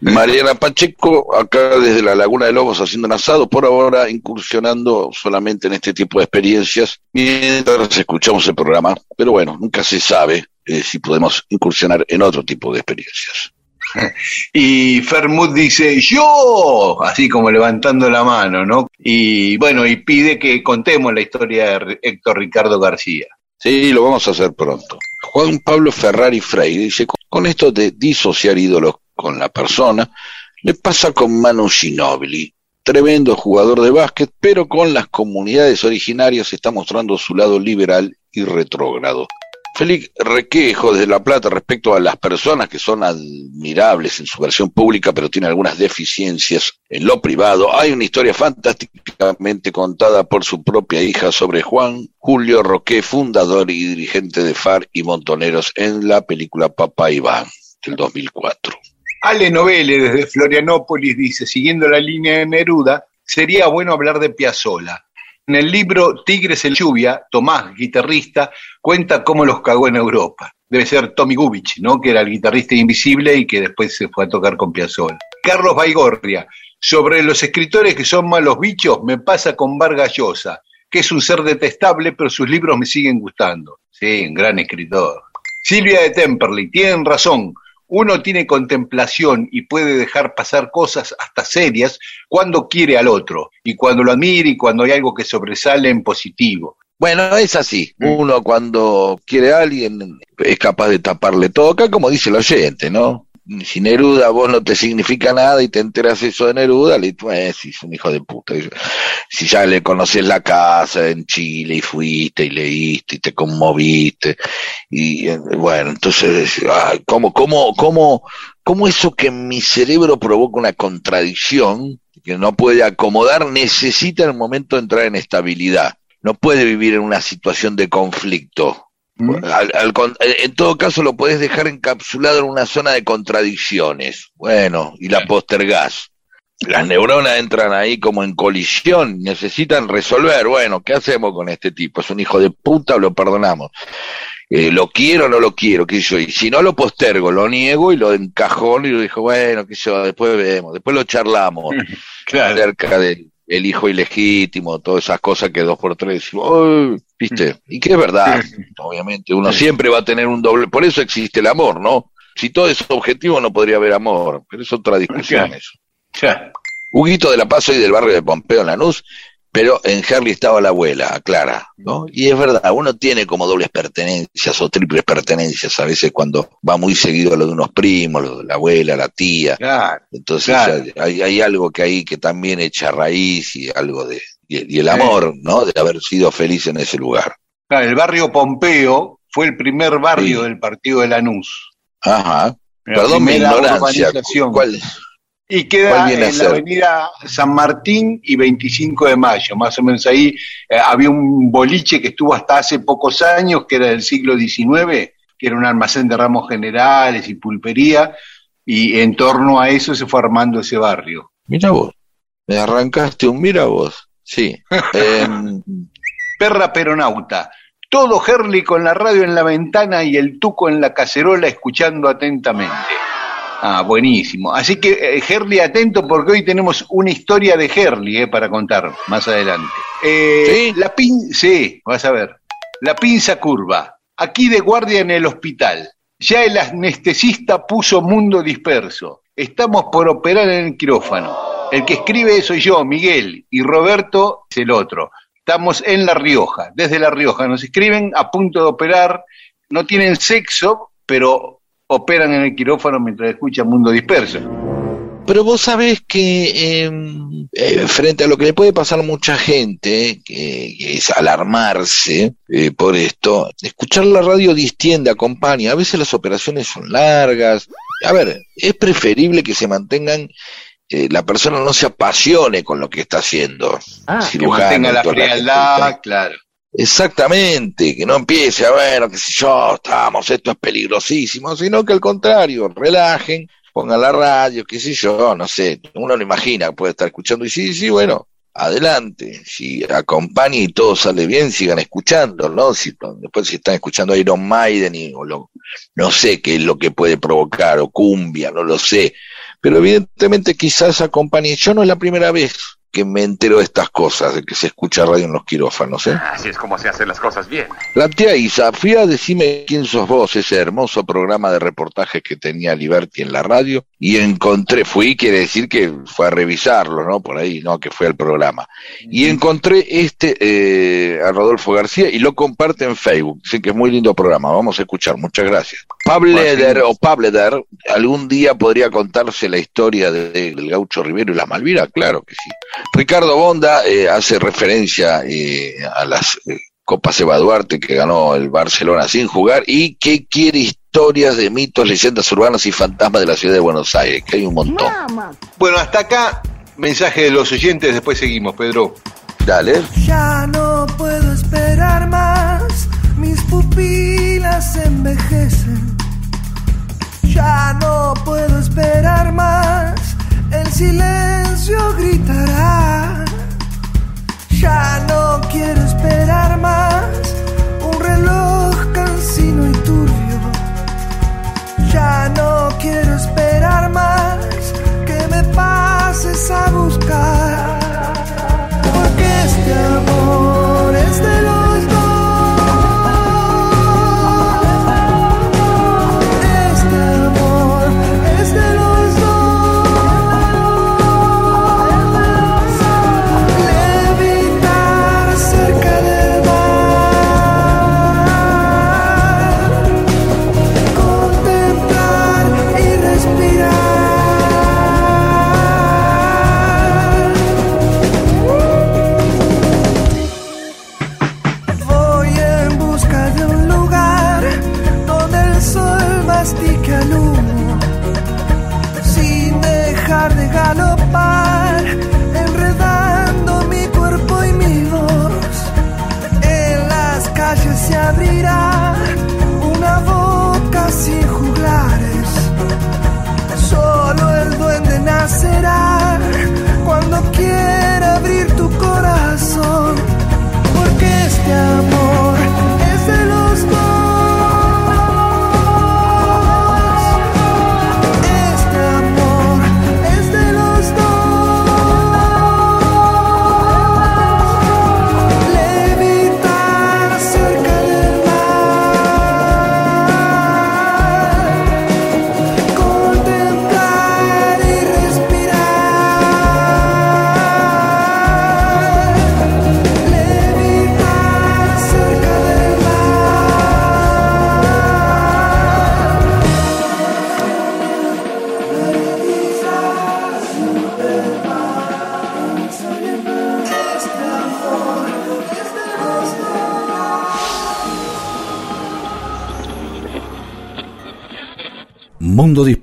Mariana Pacheco, acá desde la Laguna de Lobos haciendo un asado, por ahora incursionando solamente en este tipo de experiencias, mientras escuchamos el programa, pero bueno, nunca se sabe eh, si podemos incursionar en otro tipo de experiencias. [LAUGHS] Y Fermut dice, yo, así como levantando la mano, ¿no? Y bueno, y pide que contemos la historia de Héctor Ricardo García. Sí, lo vamos a hacer pronto. Juan Pablo Ferrari Freire dice, con esto de disociar ídolos con la persona, le pasa con Manu Ginobili, tremendo jugador de básquet, pero con las comunidades originarias está mostrando su lado liberal y retrógrado. Félix Requejo desde La Plata respecto a las personas que son admirables en su versión pública, pero tienen algunas deficiencias en lo privado. Hay una historia fantásticamente contada por su propia hija sobre Juan Julio Roque, fundador y dirigente de FAR y Montoneros en la película Papá Iván del 2004. Ale Novele desde Florianópolis dice, siguiendo la línea de Neruda, sería bueno hablar de Piazzolla. En el libro Tigres en lluvia, Tomás, guitarrista, cuenta cómo los cagó en Europa. Debe ser Tommy Gubich, ¿no? Que era el guitarrista invisible y que después se fue a tocar con Piazzolla. Carlos Baigorria, sobre los escritores que son malos bichos, me pasa con Vargas Llosa, que es un ser detestable, pero sus libros me siguen gustando. Sí, un gran escritor. Silvia de Temperley, tienen razón. Uno tiene contemplación y puede dejar pasar cosas hasta serias cuando quiere al otro y cuando lo admira y cuando hay algo que sobresale en positivo. Bueno, es así. Uno cuando quiere a alguien es capaz de taparle todo. Acá como dice el oyente, ¿no? Si Neruda vos no te significa nada y te enteras eso de Neruda, le pues, es un hijo de puta. Si ya le conoces la casa en Chile y fuiste y leíste y te conmoviste. Y eh, bueno, entonces, ay, ¿cómo, cómo, cómo, cómo eso que mi cerebro provoca una contradicción que no puede acomodar, necesita en el momento entrar en estabilidad? No puede vivir en una situación de conflicto. Al- en todo caso lo podés dejar encapsulado en una zona de contradicciones. Bueno, y la postergás. Las neuronas entran ahí como en colisión, necesitan resolver, bueno, ¿qué hacemos con este tipo? ¿Es un hijo de puta o lo perdonamos? Eh, ¿Lo quiero o no lo quiero? ¿Qué sé yo? Y si no lo postergo, lo niego y lo encajono y lo dijo, bueno, qué sé yo, después vemos, después lo charlamos [LAUGHS] Claro. acerca del el hijo ilegítimo, todas esas cosas que dos por tres "Ay", ¿viste? Y que es verdad, obviamente, uno siempre va a tener un doble, por eso existe el amor, ¿no? Si todo es objetivo no podría haber amor, pero es otra discusión eso. Huguito de la Paz y del barrio de Pompeo en Lanús, pero en Herley estaba la abuela, aclara, ¿no? Y es verdad, uno tiene como dobles pertenencias o triples pertenencias a veces cuando va muy seguido a lo de unos primos, lo de la abuela, la tía, Claro. entonces Claro. hay, hay algo que ahí que también echa raíz y algo de y, el amor, ¿no? De haber sido feliz en ese lugar. Claro, el barrio Pompeo fue el primer barrio Sí. del partido de Lanús. Ajá. La Perdón mi ignorancia. ¿Cuál? Y queda ¿Cuál viene a en la ser? avenida San Martín y 25 de Mayo, más o menos ahí eh, había un boliche que estuvo hasta hace pocos años, que era del siglo XIX, que era un almacén de ramos generales y pulpería, y en torno a eso se fue armando ese barrio. Mira vos. Me arrancaste un mira vos. Sí. [LAUGHS] Em, Perra peronauta, todo Herley con la radio en la ventana y el tuco en la cacerola escuchando atentamente. Ah, buenísimo. Así que, eh, Herley, atento porque hoy tenemos una historia de Herley eh, para contar más adelante. Eh, ¿Sí? La pin sí, vas a ver. La pinza curva. Aquí de guardia en el hospital. Ya el anestesista puso mundo disperso. Estamos por operar en el quirófano. El que escribe soy yo, Miguel, y Roberto es el otro. Estamos en La Rioja, desde La Rioja. Nos escriben a punto de operar. No tienen sexo, pero operan en el quirófano mientras escuchan Mundo Disperso. pero vos sabés que eh, eh, frente a lo que le puede pasar a mucha gente, que, que es alarmarse eh, por esto, escuchar la radio distiende, acompaña. A veces las operaciones son largas. A ver, es preferible que se mantengan eh, la persona no se apasione con lo que está haciendo. Ah, que mantenga la frialdad, claro. Exactamente, que no empiece a ver, qué sé yo, estamos, esto es peligrosísimo, sino que al contrario, relajen, pongan la radio, qué sé yo, no sé, uno no imagina, puede estar escuchando y sí, sí, bueno, adelante, si acompaña y todo sale bien, sigan escuchando, ¿no? Si, después si están escuchando a Iron Maiden y, o lo, no sé qué es lo que puede provocar, o cumbia, no lo sé, pero evidentemente quizás acompañe, yo no es la primera vez que me entero de estas cosas, de que se escucha radio en los quirófanos, ¿eh? Así es como se hacen las cosas bien. La tía Isa, fui a decime quién sos vos, ese hermoso programa de reportajes que tenía Liberty en la radio, y encontré, fui, quiere decir que fue a revisarlo, ¿no? Por ahí, ¿no? Que fue al programa. Y encontré este, eh, a Rodolfo García, y lo comparte en Facebook. Dicen que es muy lindo programa, vamos a escuchar, muchas gracias. Pableder o Pableder, algún día podría contarse la historia de- del gaucho Rivero y las Malvinas, claro que sí. Ricardo Bonda eh, hace referencia eh, a las eh, Copas Eva Duarte que ganó el Barcelona sin jugar y que quiere historias de mitos, leyendas urbanas y fantasmas de la ciudad de Buenos Aires, que hay un montón. Bueno, hasta acá, mensaje de los oyentes, después seguimos, Pedro. Dale. Ya no puedo esperar más, mis pupilas envejecen. Ya no puedo esperar más, el silencio gritará. Ya no quiero esperar más, un reloj cansino y turbio. Ya no quiero esperar más,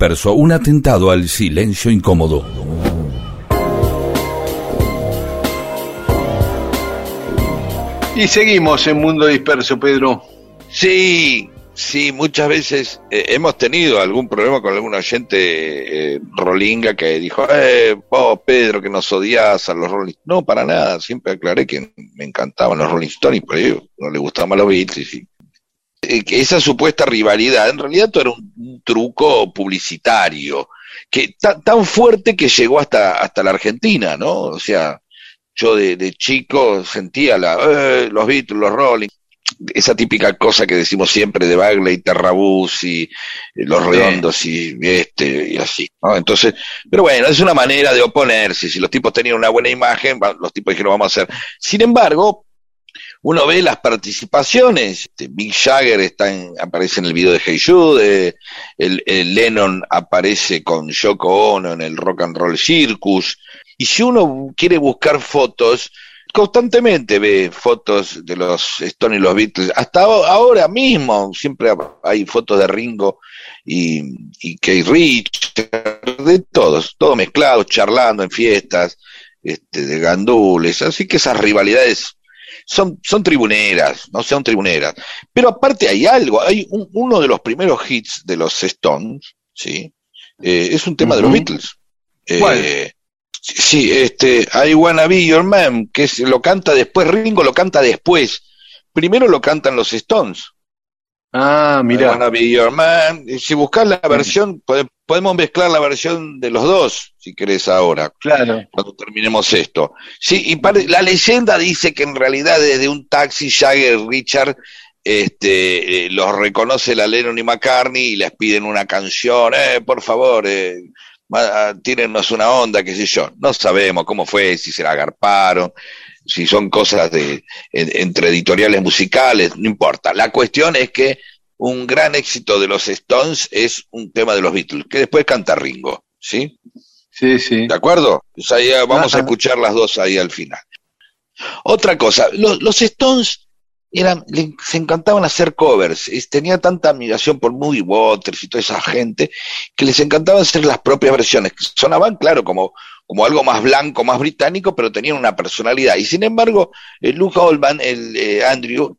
disperso, un atentado al silencio incómodo. Y seguimos en Mundo Disperso, Pedro. Sí, sí, muchas veces eh, hemos tenido algún problema con algún oyente eh, rolinga que dijo, eh, vos Pedro, que nos odias a los Rolling Stones. No, para nada, siempre aclaré que me encantaban los Rolling Stones y por ello no le gustaban los Beatles. Y, esa supuesta rivalidad, en realidad todo era un, un truco publicitario, que ta- tan fuerte que llegó hasta, hasta la Argentina, ¿no? O sea, yo de, de chico sentía la, eh, los Beatles, los Rolling, esa típica cosa que decimos siempre de Bagley, Terrabús y eh, los redondos y este y así, ¿no? Entonces, pero bueno, es una manera de oponerse. Si los tipos tenían una buena imagen, los tipos dijeron vamos a hacer. Sin embargo, uno ve las participaciones, este, Mick Jagger está en- aparece en el video de Hey Jude, el, Lennon aparece con Yoko Ono en el Rock and Roll Circus, y si uno quiere buscar fotos, constantemente ve fotos de los Stones y los Beatles, hasta aho- ahora mismo siempre hay fotos de Ringo y, y Keith Richards, de todos, todos mezclados, charlando en fiestas, este, de gandules, así que esas rivalidades son, son tribuneras, no son tribuneras. Pero aparte hay algo, hay un- uno de los primeros hits de los Stones, ¿sí? Eh, es un tema de los. Beatles. Eh, ¿Cuál? Sí, este, I Wanna Be Your Man, que es, lo canta después, Ringo lo canta después. Primero lo cantan los Stones. Ah. Wanna Be Your Man. Si buscas la versión, pode- podemos mezclar la versión de los dos, si querés ahora Claro. cuando terminemos esto. Sí, y pare- la leyenda dice que en realidad desde un taxi Jagger Richard este, eh, los reconoce la Lennon y McCartney y les piden una canción, eh, por favor, eh, ma- tírennos una onda, qué sé yo. No sabemos cómo fue, si se la agarparon, si son cosas de en- entre editoriales musicales, no importa. La cuestión es que un gran éxito de los Stones es un tema de los Beatles, que después canta Ringo, ¿sí? Sí, sí. ¿De acuerdo? Pues ahí, eh, vamos a Ajá. escuchar las dos ahí al final. Otra cosa, los, los Stones eran, le- se encantaban hacer covers, tenía tanta admiración por Moody Waters y toda esa gente, que les encantaba hacer las propias versiones, que sonaban, claro, como, como algo más blanco, más británico, pero tenían una personalidad. Y sin embargo, el Luke Oldman, el eh, Andrew,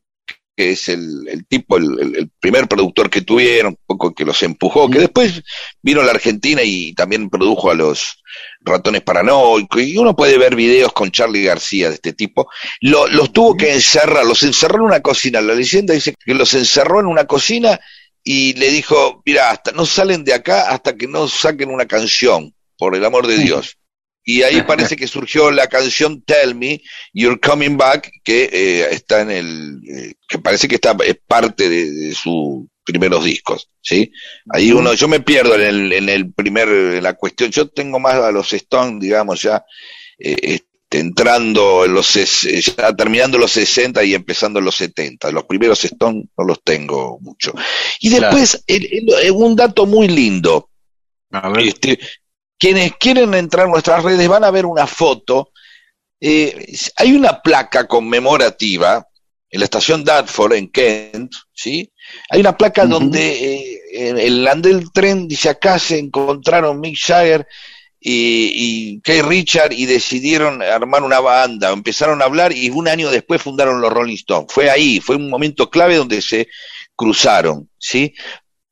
que es el, el tipo, el, el- el primer productor que tuvieron, un poco que los empujó, que después vino a la Argentina y también produjo a los ratones paranoicos, y uno puede ver videos con Charlie García de este tipo, lo- los tuvo que encerrar, los encerró en una cocina, la leyenda dice que los encerró en una cocina y le dijo, mira, hasta no salen de acá hasta que no saquen una canción, por el amor de Dios. Y ahí [LAUGHS] parece que surgió la canción Tell Me, You're Coming Back, que eh, está en el, eh, que parece que está, es parte de, de sus primeros discos, ¿sí? Ahí uno, yo me pierdo en el, en el primer, en la cuestión, yo tengo más a los Stones, digamos, ya, eh, este, entrando en los, eh, ya terminando los 60 y empezando en los 70. Los primeros Stones no los tengo mucho. Y después, el- el- un dato muy lindo, A ver. este, quienes quieren entrar a nuestras redes van a ver una foto. Eh, hay una placa conmemorativa en la estación Dartford, en Kent, ¿sí? Hay una placa donde eh, en el andén del tren dice acá se encontraron Mick Jagger y, y Kay Richard y decidieron armar una banda, empezaron a hablar y un año después fundaron los Rolling Stones. Fue ahí, fue un momento clave donde se cruzaron, ¿sí?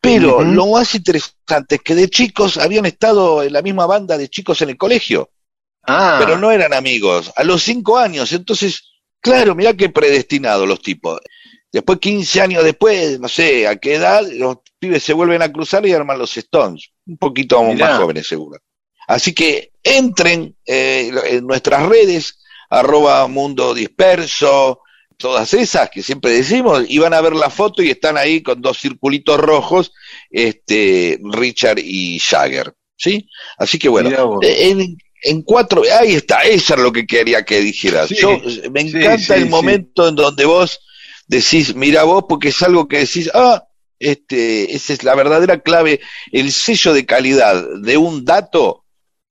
Pero lo más interesante es que de chicos habían estado en la misma banda de chicos en el colegio, Ah, pero no eran amigos. A los cinco años, entonces, claro, mirá qué predestinados los tipos. Después, 15 años después, no sé a qué edad, los pibes se vuelven a cruzar y arman los Stones. Un poquito Mirá. más jóvenes, seguro. Así que entren eh, en nuestras redes, arroba mundo disperso, todas esas que siempre decimos, y van a ver la foto y están ahí con dos circulitos rojos, este, Richard y Jagger. ¿Sí? Así que bueno, eh, en, en cuatro, ahí está, eso es lo que quería que dijeras. Sí, Yo, eh, me encanta sí, el momento en donde vos decís, mira vos, porque es algo que decís, ah, este, esa es la verdadera clave, el sello de calidad de un dato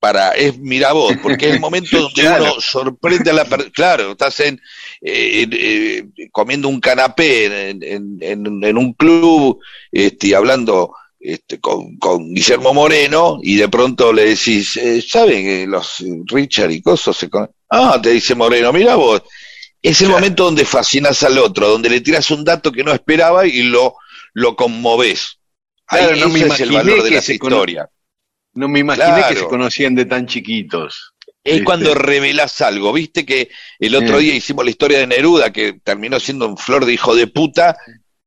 para es mira vos, porque es el momento [LAUGHS] donde Claro. uno sorprende a la persona, claro, estás en, eh, en, eh, comiendo un canapé en, en, en- en un club, este, hablando este, con, con Guillermo Moreno, y de pronto le decís, eh, ¿saben que los Richard y cosas se con... Ah, te dice Moreno, mira vos, es el momento donde fascinas al otro, donde le tiras un dato que no esperaba y lo, lo conmoves. Ahí no me es el valor de cono- historias. No me imaginé Claro. que se conocían de tan chiquitos. Es Este. cuando revelás algo, viste que el otro día hicimos la historia de Neruda, que terminó siendo un flor de hijo de puta,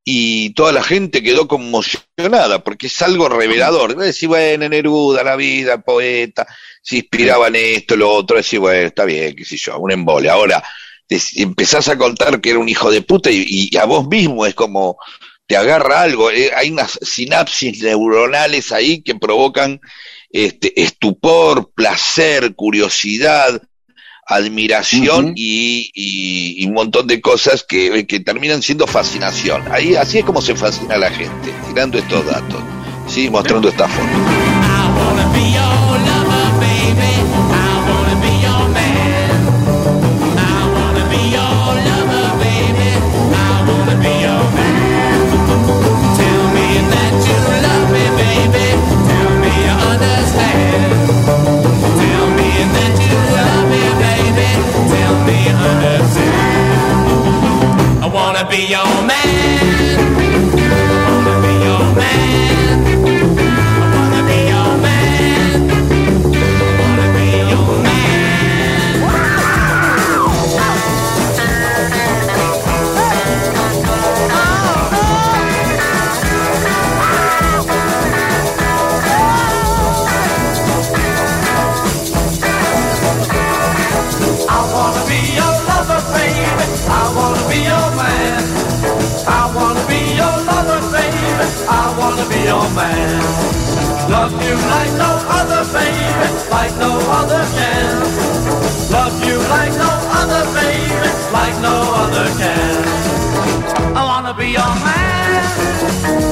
y toda la gente quedó conmocionada, porque es algo revelador. Decís, bueno, Neruda, la vida, poeta, se inspiraba en esto, lo otro, decís, bueno, está bien, qué sé yo, un embole. Ahora, te- empezás a contar que era un hijo de puta y, y a vos mismo es como te agarra algo, eh, hay unas sinapsis neuronales ahí que provocan este, estupor, placer, curiosidad, admiración y, y- y un montón de cosas que, que terminan siendo fascinación. Ahí así es como se fascina a la gente, tirando estos datos, sí, mostrando esta foto. Wanna be your man. Your man. Love you like no other, baby, like no other can. Love you like no other, baby, like no other can. I wanna be your man.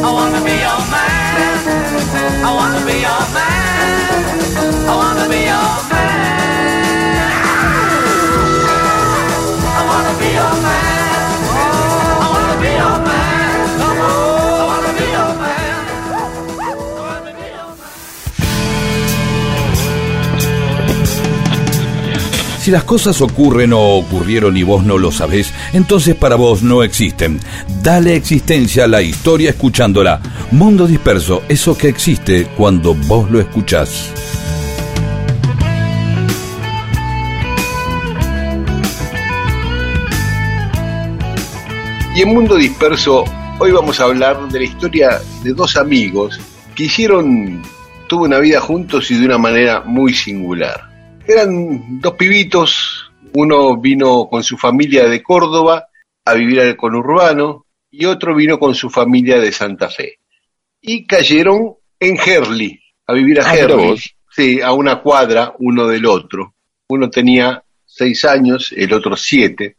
I wanna be your man. I wanna be your man. I wanna be your man. I wanna be your man. I wanna be your man. Si las cosas ocurren o ocurrieron y vos no lo sabés, entonces para vos no existen. Dale existencia a la historia escuchándola. Mundo disperso, eso que existe cuando vos lo escuchás. Y en Mundo Disperso, hoy vamos a hablar de la historia de dos amigos que hicieron, tuvo una vida juntos y de una manera muy singular. Eran dos pibitos, uno vino con su familia de Córdoba a vivir al conurbano y otro vino con su familia de Santa Fe. Y cayeron en Herli, a vivir a Ah, Herli. Sí, a una cuadra uno del otro. Uno tenía seis años, el otro siete.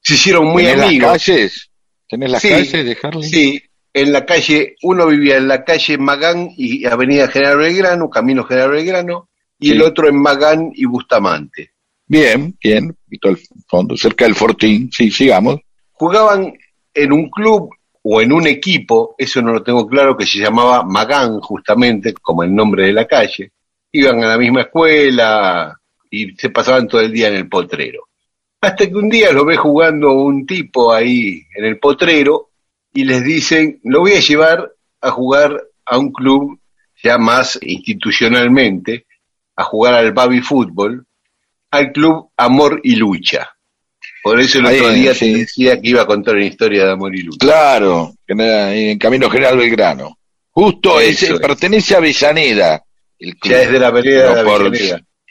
Se hicieron muy ¿Tenés amigos. las calles? ¿Tenés las Sí, calles de Harley? Sí, en la calle, uno vivía en la calle Magán y Avenida General Belgrano, Camino General Belgrano, y Sí. el otro en Magán y Bustamante. Bien, bien, todo el fondo, cerca del Fortín, sí, sigamos. Jugaban en un club o en un equipo, eso no lo tengo claro, que se llamaba Magán, justamente, como el nombre de la calle. Iban a la misma escuela y se pasaban todo el día en el potrero. Hasta que un día lo ve jugando un tipo ahí en el potrero y les dicen, lo voy a llevar a jugar a un club ya más institucionalmente, a jugar al baby fútbol, al club Amor y Lucha. Por eso el Ahí, otro día sí. te decía que iba a contar una historia de Amor y Lucha. Claro, en Camino General Belgrano. Justo ese es. pertenece a Avellaneda. El club. Ya es de la vereda de Pero por-.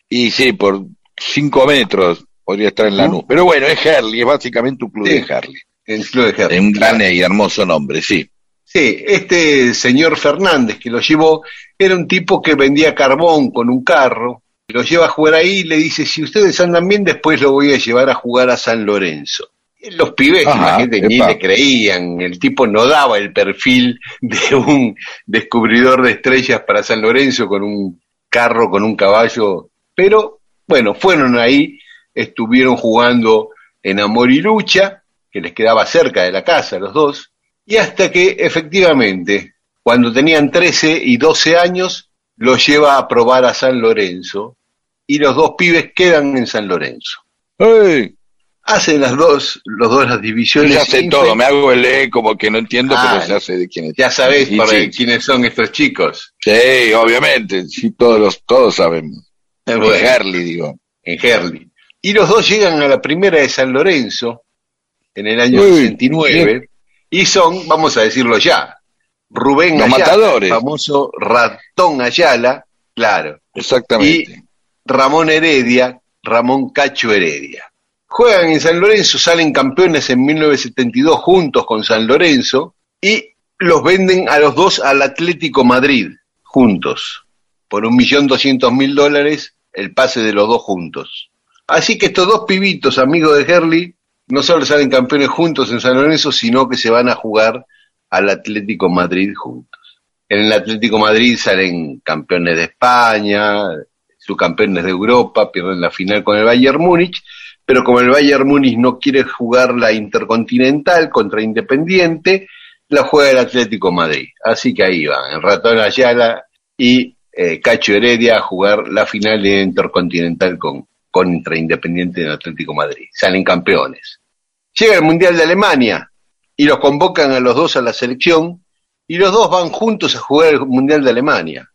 Y sí, por cinco metros podría estar en la nube. Pero bueno, es Harley, es básicamente un club Sí. de Harley. El club de Herli. Es un gran y hermoso nombre, sí. Sí, este señor Fernández que lo llevó era un tipo que vendía carbón con un carro, lo lleva a jugar ahí y le dice, si ustedes andan bien, después lo voy a llevar a jugar a San Lorenzo. Los pibes, Ajá, imagínate, ni epa. le creían, el tipo no daba el perfil de un descubridor de estrellas para San Lorenzo con un carro, con un caballo, pero bueno, fueron ahí, estuvieron jugando en Amor y Lucha, que les quedaba cerca de la casa los dos, y hasta que efectivamente, cuando tenían 13 y 12 años, los lleva a probar a San Lorenzo y los dos pibes quedan en San Lorenzo. ¡Ey! Hacen las dos, los dos las divisiones. Sé infe- todo, me hago el E como que no entiendo, Ah, pero ya sé de quién es. Ya sabés para sí. quiénes son estos chicos. Sí, obviamente, sí, todos, los, todos sabemos. Bueno, De Harley, digo. en Herli. Y los dos llegan a la primera de San Lorenzo en el año Uy, 69 y son, vamos a decirlo ya, Rubén Los Ayala, matadores. el famoso ratón Ayala, claro, Exactamente. Ramón Heredia, Ramón Cacho Heredia. Juegan en San Lorenzo, salen campeones en 1972 juntos con San Lorenzo y los venden a los dos al Atlético Madrid juntos por un millón doscientos mil dólares el pase de los dos juntos Así que estos dos pibitos, amigos de Herley, no solo salen campeones juntos en San Lorenzo, sino que se van a jugar al Atlético Madrid juntos. En el Atlético Madrid salen campeones de España, subcampeones de Europa, pierden la final con el Bayern Múnich, pero como el Bayern Múnich no quiere jugar la Intercontinental contra Independiente, la juega el Atlético Madrid. Así que ahí van, el Ratón Ayala y eh, Cacho Heredia a jugar la final de Intercontinental con, contra Independiente del Atlético Madrid. Salen campeones. Llega el Mundial de Alemania y los convocan a los dos a la selección y los dos van juntos a jugar el Mundial de Alemania.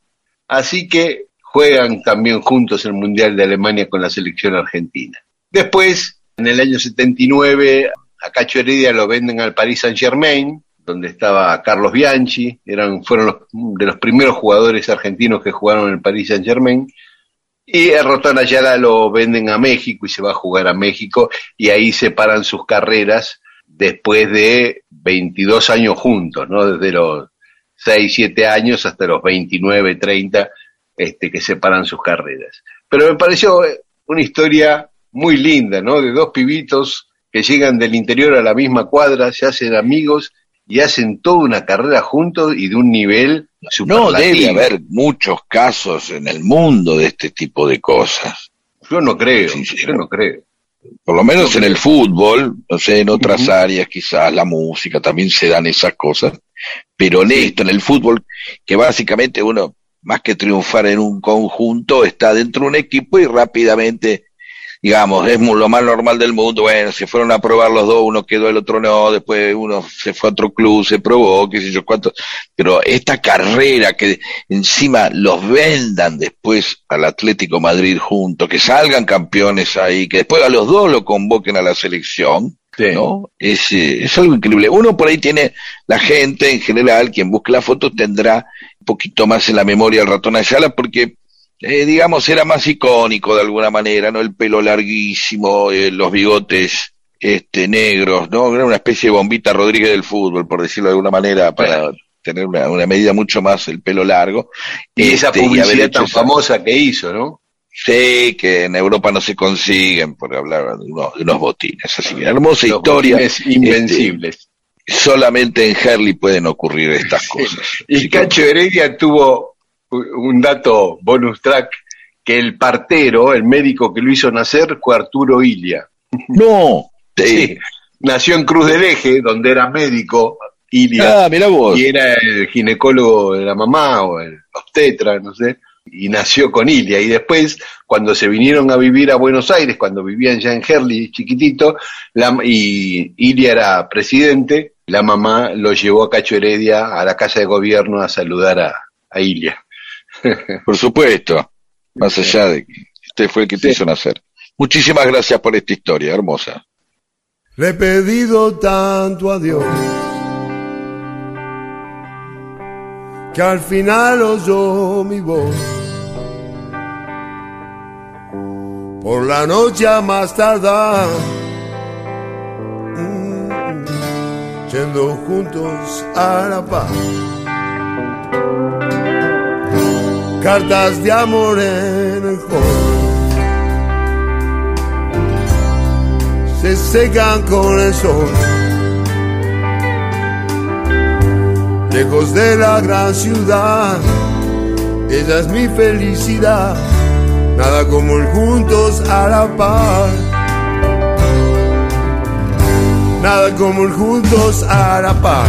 Así que juegan también juntos el Mundial de Alemania con la selección argentina. Después, en el año 79, a Cacho Heredia lo venden al Paris Saint Germain, donde estaba Carlos Bianchi, eran, fueron de los primeros jugadores argentinos que jugaron en el Paris Saint Germain, y el Rotón Ayala lo venden a México y se va a jugar a México, y ahí separan sus carreras después de 22 años juntos, ¿no? Desde los 6, 7 años hasta los 29, 30, este, que separan sus carreras. Pero me pareció una historia muy linda, ¿no? De dos pibitos que llegan del interior a la misma cuadra, se hacen amigos y hacen toda una carrera juntos y de un nivel No debe haber muchos casos en el mundo de este tipo de cosas. Yo no creo, yo no creo. Por lo menos en el fútbol, no sé, en otras áreas quizás, la música, también se dan esas cosas. Pero en esto, en el fútbol, que básicamente uno, más que triunfar en un conjunto, está dentro de un equipo y rápidamente digamos, es lo más normal del mundo, bueno, se fueron a probar los dos, uno quedó, el otro no, después uno se fue a otro club, se probó, qué sé yo cuánto, pero esta carrera que encima los vendan después al Atlético Madrid juntos, que salgan campeones ahí, que después a los dos lo convoquen a la selección, ¿no? Es, eh, es algo increíble. Uno por ahí tiene, la gente en general, quien busque la foto tendrá un poquito más en la memoria el ratón Ayala, porque eh, digamos, era más icónico de alguna manera, ¿no? El pelo larguísimo, eh, los bigotes este, negros, ¿no? Era una especie de bombita Rodríguez del fútbol, por decirlo de alguna manera, para tener una, una, medida mucho más el pelo largo. Y esa este, publicidad tan famosa que hizo, ¿no? Sí, que en Europa no se consiguen, por hablar de unos, de unos botines. Así que hermosa historia. Este, invencibles. solamente en Herley pueden ocurrir estas cosas. y Cacho Heredia tuvo un dato bonus track, que el partero, el médico que lo hizo nacer, fue Arturo Ilia. No, [LAUGHS] sí. Nació en Cruz del Eje, donde era médico, Ilia. Ah, mira vos. Y era el ginecólogo de la mamá o el obstetra, no sé. Y nació con Ilia. Y después, cuando se vinieron a vivir a Buenos Aires, cuando vivían ya en Herley, chiquitito, la, y Ilia era presidente, la mamá lo llevó a Cacho Heredia a la casa de gobierno a saludar a, a Ilia. Por supuesto, más allá de que usted fue el que te hizo nacer. Muchísimas gracias por esta historia, hermosa. Le he pedido tanto a Dios que al final oyó mi voz. Por la noche a más tardar, mm, yendo juntos a la paz. Cartas de amor en el hall. Se secan con el sol. Lejos de la gran ciudad, ella es mi felicidad. Nada como el juntos a la par. Nada como el juntos a la par.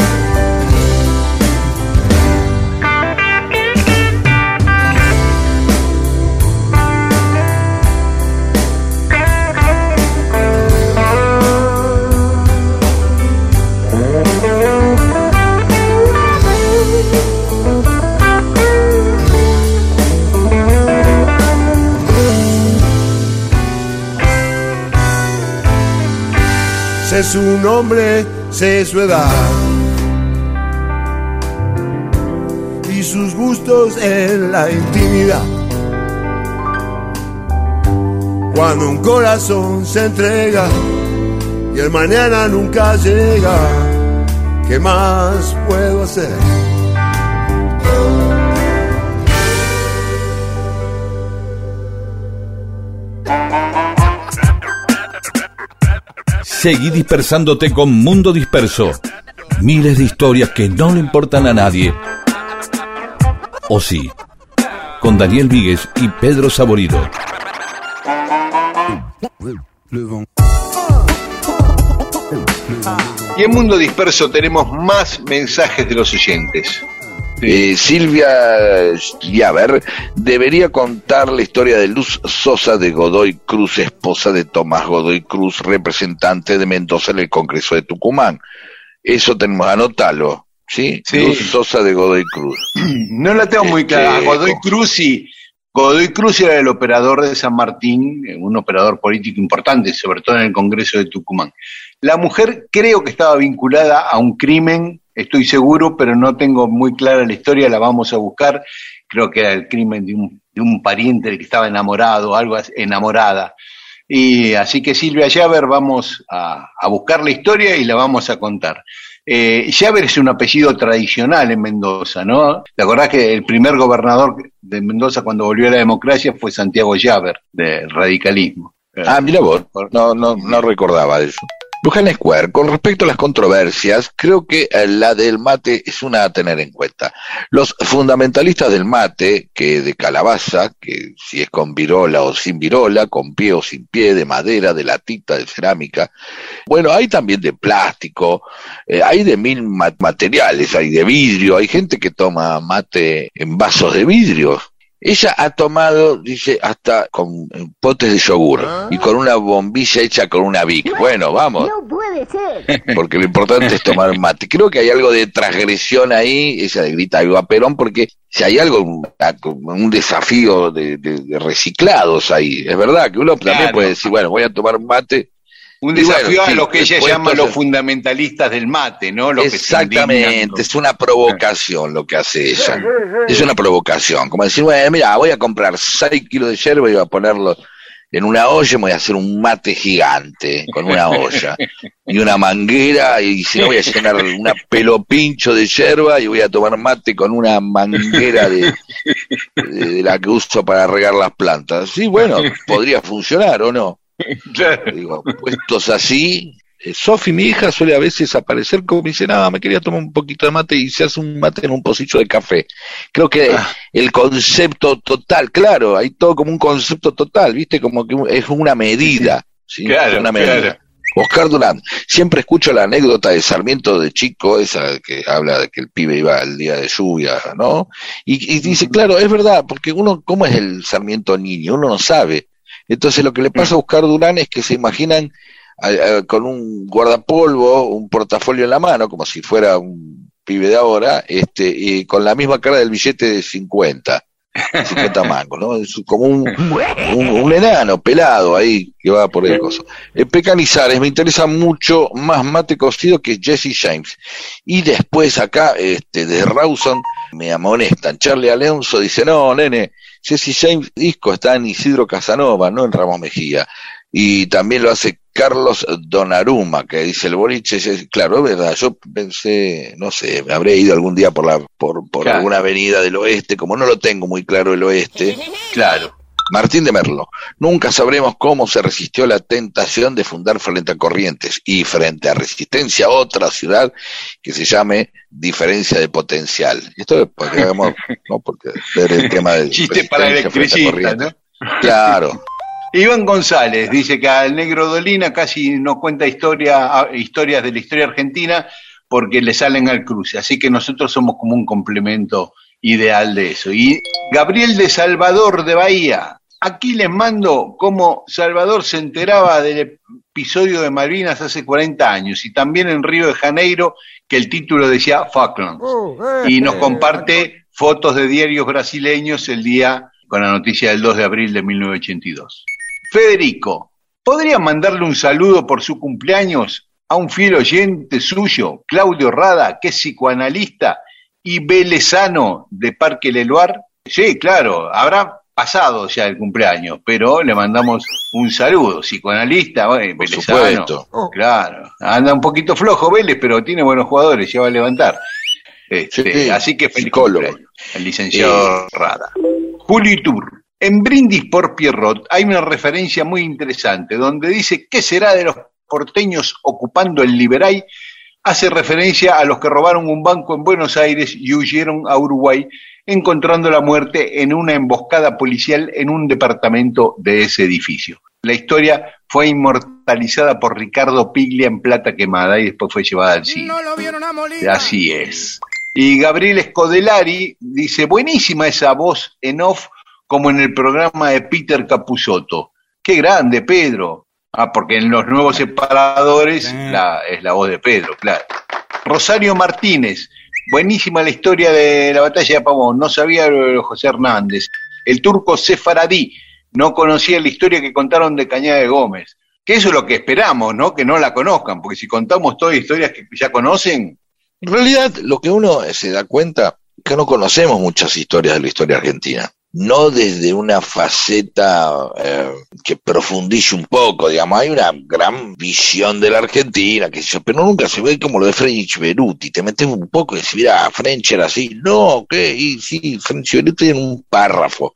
Su nombre, sé su edad y sus gustos en la intimidad. Cuando un corazón se entrega y el mañana nunca llega, ¿qué más puedo hacer? Seguí dispersándote con Mundo Disperso. Miles de historias que no le importan a nadie. O sí, con Daniel Víguez y Pedro Saborido. Y en Mundo Disperso tenemos más mensajes de los oyentes. Eh, Silvia Yaver debería contar la historia de Luz Sosa de Godoy Cruz, esposa de Tomás Godoy Cruz, representante de Mendoza en el Congreso de Tucumán. Eso tenemos, anótalo, ¿sí? Sí. Luz Sosa de Godoy Cruz. [CLEARS THROAT] No la tengo muy Este, clara. Godoy Cruz y Godoy Cruz era el operador de San Martín, un operador político importante, sobre todo en el Congreso de Tucumán. La mujer creo que estaba vinculada a un crimen, estoy seguro, pero no tengo muy clara la historia, la vamos a buscar. Creo que era el crimen de un, de un pariente que estaba enamorado, algo enamorada. Y así que Silvia Llaver, vamos a, a buscar la historia y la vamos a contar. Eh, Llaver es un apellido tradicional en Mendoza, ¿no? ¿Te acordás que el primer gobernador de Mendoza cuando volvió a la democracia fue Santiago Llaver, del radicalismo? Ah, mira vos, no, no, no recordaba eso. Luján Square, con respecto a las controversias, creo que eh, la del mate es una a tener en cuenta. Los fundamentalistas del mate, que de calabaza, que si es con virola o sin virola, con pie o sin pie, de madera, de latita, de cerámica. Bueno, hay también de plástico, eh, hay de mil ma- materiales, hay de vidrio, hay gente que toma mate en vasos de vidrio. Ella ha tomado, dice, hasta con potes de yogur y con una bombilla hecha con una Vic. Bueno, vamos, No puede ser. [LAUGHS] porque lo importante es tomar mate. Creo que hay algo de transgresión ahí, ella le grita algo a Perón, porque si hay algo, un, desafío de, de- de reciclados ahí, es verdad que uno también puede decir, bueno, voy a tomar mate. Un bueno, desafío sí, a lo que ella llama los fundamentalistas del mate, ¿no? Los Exactamente, es una provocación lo que hace ella. Es una provocación, como decir, bueno, mira, voy a comprar 6 kilos de yerba y voy a ponerlo en una olla y me voy a hacer un mate gigante con una olla y una manguera y si no voy a llenar una pelo pincho de yerba y voy a tomar mate con una manguera de, de- de la que uso para regar las plantas. Sí, bueno, podría funcionar o no. [LAUGHS] Claro. Digo, puestos así, eh, Sofi, mi hija, suele a veces aparecer como dice, nada, me quería tomar un poquito de mate y se hace un mate en un pocillo de café. Creo que Ah. el concepto total, claro, hay todo como un concepto total, ¿viste? Como que es una medida, ¿sí? Claro, una medida. claro. Oscar Durán, siempre escucho la anécdota de Sarmiento de chico, esa que habla de que el pibe iba al día de lluvia, ¿no? Y, y dice, claro, es verdad, porque uno, ¿cómo es el Sarmiento niño? Uno no sabe. Entonces lo que le pasa a Oscar Durán es que se imaginan con un guardapolvo, un portafolio en la mano, como si fuera un pibe de ahora, este, y con la misma cara del billete de 50, 50 mangos, ¿no? Es como un, un, un enano pelado ahí que va por el coso. Eh, Pecanizares, me interesa mucho más mate cocido que Jesse James. Y después acá, este, de Rawson, me amonestan. Charlie Alonso dice, no, nene, Jesse James disco está en Isidro Casanova, no en Ramos Mejía. Y también lo hace Carlos Donaruma, que dice el boliche, claro, es verdad, yo pensé, no sé, me habré ido algún día por la, por, por Claro. alguna avenida del oeste, como no lo tengo muy claro el oeste, [LAUGHS] Claro. Martín de Merlo, nunca sabremos cómo se resistió la tentación de fundar frente a Corrientes y frente a Resistencia otra ciudad que se llame Diferencia de Potencial. Esto es porque hagamos, [LAUGHS] no porque ver el tema del Chiste para Resistencia frente a electricista, Corrientes. ¿no? Claro, [LAUGHS] Iván González dice que al negro Dolina casi no cuenta historia, a- historias de la historia argentina porque le salen al cruce. Así que nosotros somos como un complemento ideal de eso. Y Gabriel de Salvador de Bahía. Aquí les mando cómo Salvador se enteraba del episodio de Malvinas hace 40 años y también en Río de Janeiro que el título decía Falklands y nos comparte fotos de diarios brasileños el día con la noticia del 2 de abril de 1982. Federico, ¿podría mandarle un saludo por su cumpleaños a un fiel oyente suyo, Claudio Rada, que es psicoanalista y velezano de Parque Leluar? Sí, claro, habrá pasado ya el cumpleaños, pero le mandamos un saludo. Psicoanalista, bueno, Por supuesto. Claro, anda un poquito flojo Vélez, pero tiene buenos jugadores, ya va a levantar. Este, Sí, así que feliz psicólogo. cumpleaños, el licenciado Rada. Julio Itur. En Brindis por Pierrot hay una referencia muy interesante donde dice ¿qué será de los porteños ocupando el Liberay? Hace referencia a los que robaron un banco en Buenos Aires y huyeron a Uruguay, encontrando la muerte en una emboscada policial en un departamento de ese edificio. La historia fue inmortalizada por Ricardo Piglia en Plata Quemada y después fue llevada al cine. lo vieron a Molina. Así es. Y Gabriel Scodelari dice, buenísima esa voz en off como en el programa de Peter Capusotto. Qué grande, Pedro. Ah, porque en los nuevos separadores la- es la voz de Pedro, claro. Rosario Martínez, buenísima la historia de la batalla de Pavón. No sabía lo de José Hernández. El turco Sefaradí, no conocía la historia que contaron de Cañada de Gómez. Que eso es lo que esperamos, ¿no? Que no la conozcan, porque si contamos todas historias que ya conocen, En realidad, lo que uno se da cuenta es que no conocemos muchas historias de la historia argentina. No desde una faceta eh, que profundice un poco, digamos, hay una gran visión de la Argentina, que yo, pero nunca se ve como lo de French Beruti. Te metes un poco y decís, mira, French era así. No, ¿qué? Y sí, French Beruti en un párrafo,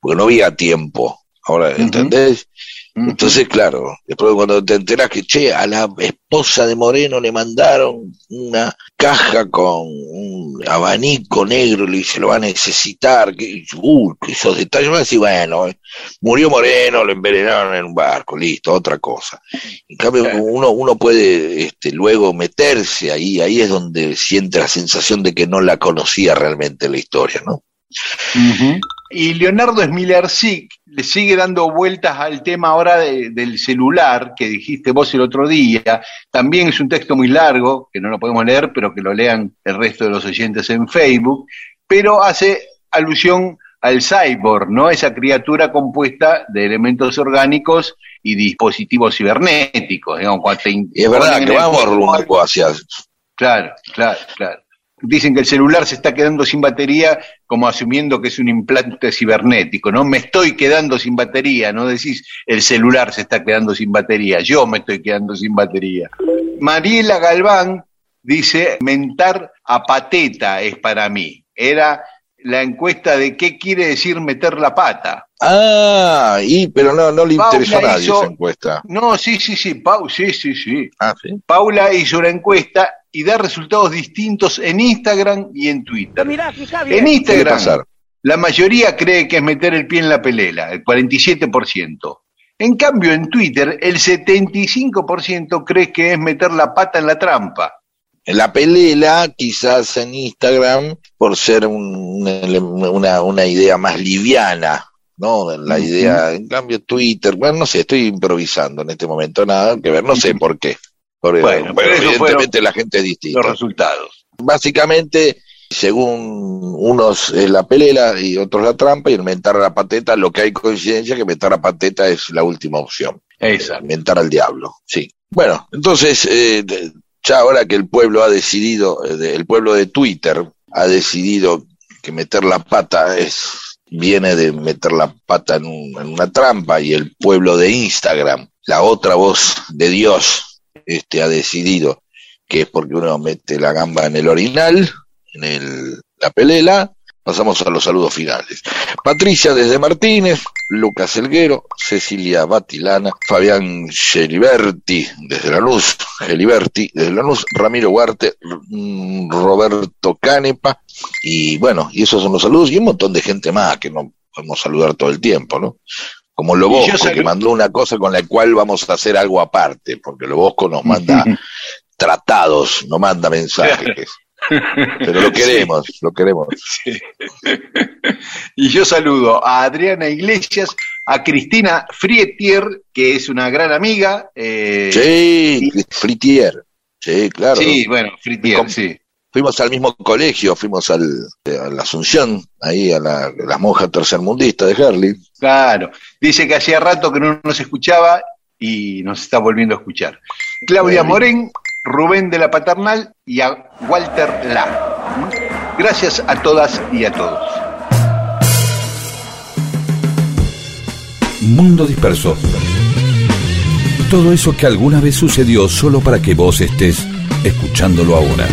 porque no había tiempo. Ahora, ¿entendés? Entonces, claro, después cuando te enteras que, che, a la esposa de Moreno le mandaron una caja con un abanico negro, le dice, lo va a necesitar, que, que esos detalles, a decir, bueno, eh, murió Moreno, lo envenenaron en un barco, listo, otra cosa. En cambio, uno, uno puede este, luego meterse ahí, ahí es donde siente la sensación de que no la conocía realmente la historia, ¿no? Y Leonardo Smilerzik le sigue dando vueltas al tema ahora de- del celular que dijiste vos el otro día. También es un texto muy largo, que no lo podemos leer, pero que lo lean el resto de los oyentes en Facebook, pero hace alusión al cyborg, ¿no? Esa criatura compuesta de elementos orgánicos y dispositivos cibernéticos, digamos, Y es verdad que vamos rumbo hacia Claro, claro, claro. Dicen que el celular se está quedando sin batería, como asumiendo que es un implante cibernético, ¿no? Me estoy quedando sin batería, no decís el celular se está quedando sin batería, yo me estoy quedando sin batería. Mariela Galván dice, mentar a pateta es para mí. Era la encuesta de qué quiere decir meter la pata. Ah, y, pero no, no le Paula interesó a nadie hizo- esa encuesta. No, sí, sí, sí, Pau, sí, sí, sí. Ah, sí. Paula hizo una encuesta y da resultados distintos en Instagram y en Twitter. Mirá, En bien. Instagram, la mayoría cree que es meter el pie en la pelela, el 47%. En cambio, en Twitter, el 75% cree que es meter la pata en la trampa. En la pelela, quizás en Instagram, por ser un- una, una idea más liviana, ¿no? La idea, en cambio, Twitter, bueno, no sé, estoy improvisando en este momento, nada que ver, no sé [LAUGHS] por qué. Bueno, pero evidentemente la gente es distinta. Los resultados. Básicamente, según unos es la pelela y otros la trampa, y a la pateta, lo que hay coincidencia que mentar a pateta es la última opción. Exacto. Mentar al diablo, sí. Bueno, entonces, eh, ya ahora que el pueblo ha decidido, eh, el pueblo de Twitter ha decidido que meter la pata es viene de meter la pata en, un- en una trampa y el pueblo de Instagram, la otra voz de Dios, este ha decidido que es porque uno mete la gamba en el orinal, en el, la pelela. Pasamos a los saludos finales. Patricia desde Martínez, Lucas Elguero, Cecilia Batilana, Fabián Geliberti desde Lanús, Geliberti desde Lanús, Ramiro Huarte, mm, Roberto Canepa, y bueno, y esos son los saludos, y un montón de gente más que no podemos saludar todo el tiempo, ¿no? Como Lobosco, que mandó una cosa con la cual vamos a hacer algo aparte, porque Lobosco nos manda [LAUGHS] tratados, no manda mensajes. Pero lo queremos, lo queremos. Y yo saludo a Adriana Iglesias, a Cristina Frietier, que es una gran amiga. eh, Sí, Fritier. Sí, claro. sí, bueno, Frietier, Com- sí. Fuimos al mismo colegio, fuimos al, a la Asunción, ahí a la, las monjas tercermundistas de Herley. Claro, dice que hacía rato que no nos escuchaba y nos está volviendo a escuchar. Claudia Morén, Rubén de la Paternal y a Walter La. Gracias a todas y a todos. Mundo Disperso. Todo eso que alguna vez sucedió solo para que vos estés escuchándolo ahora.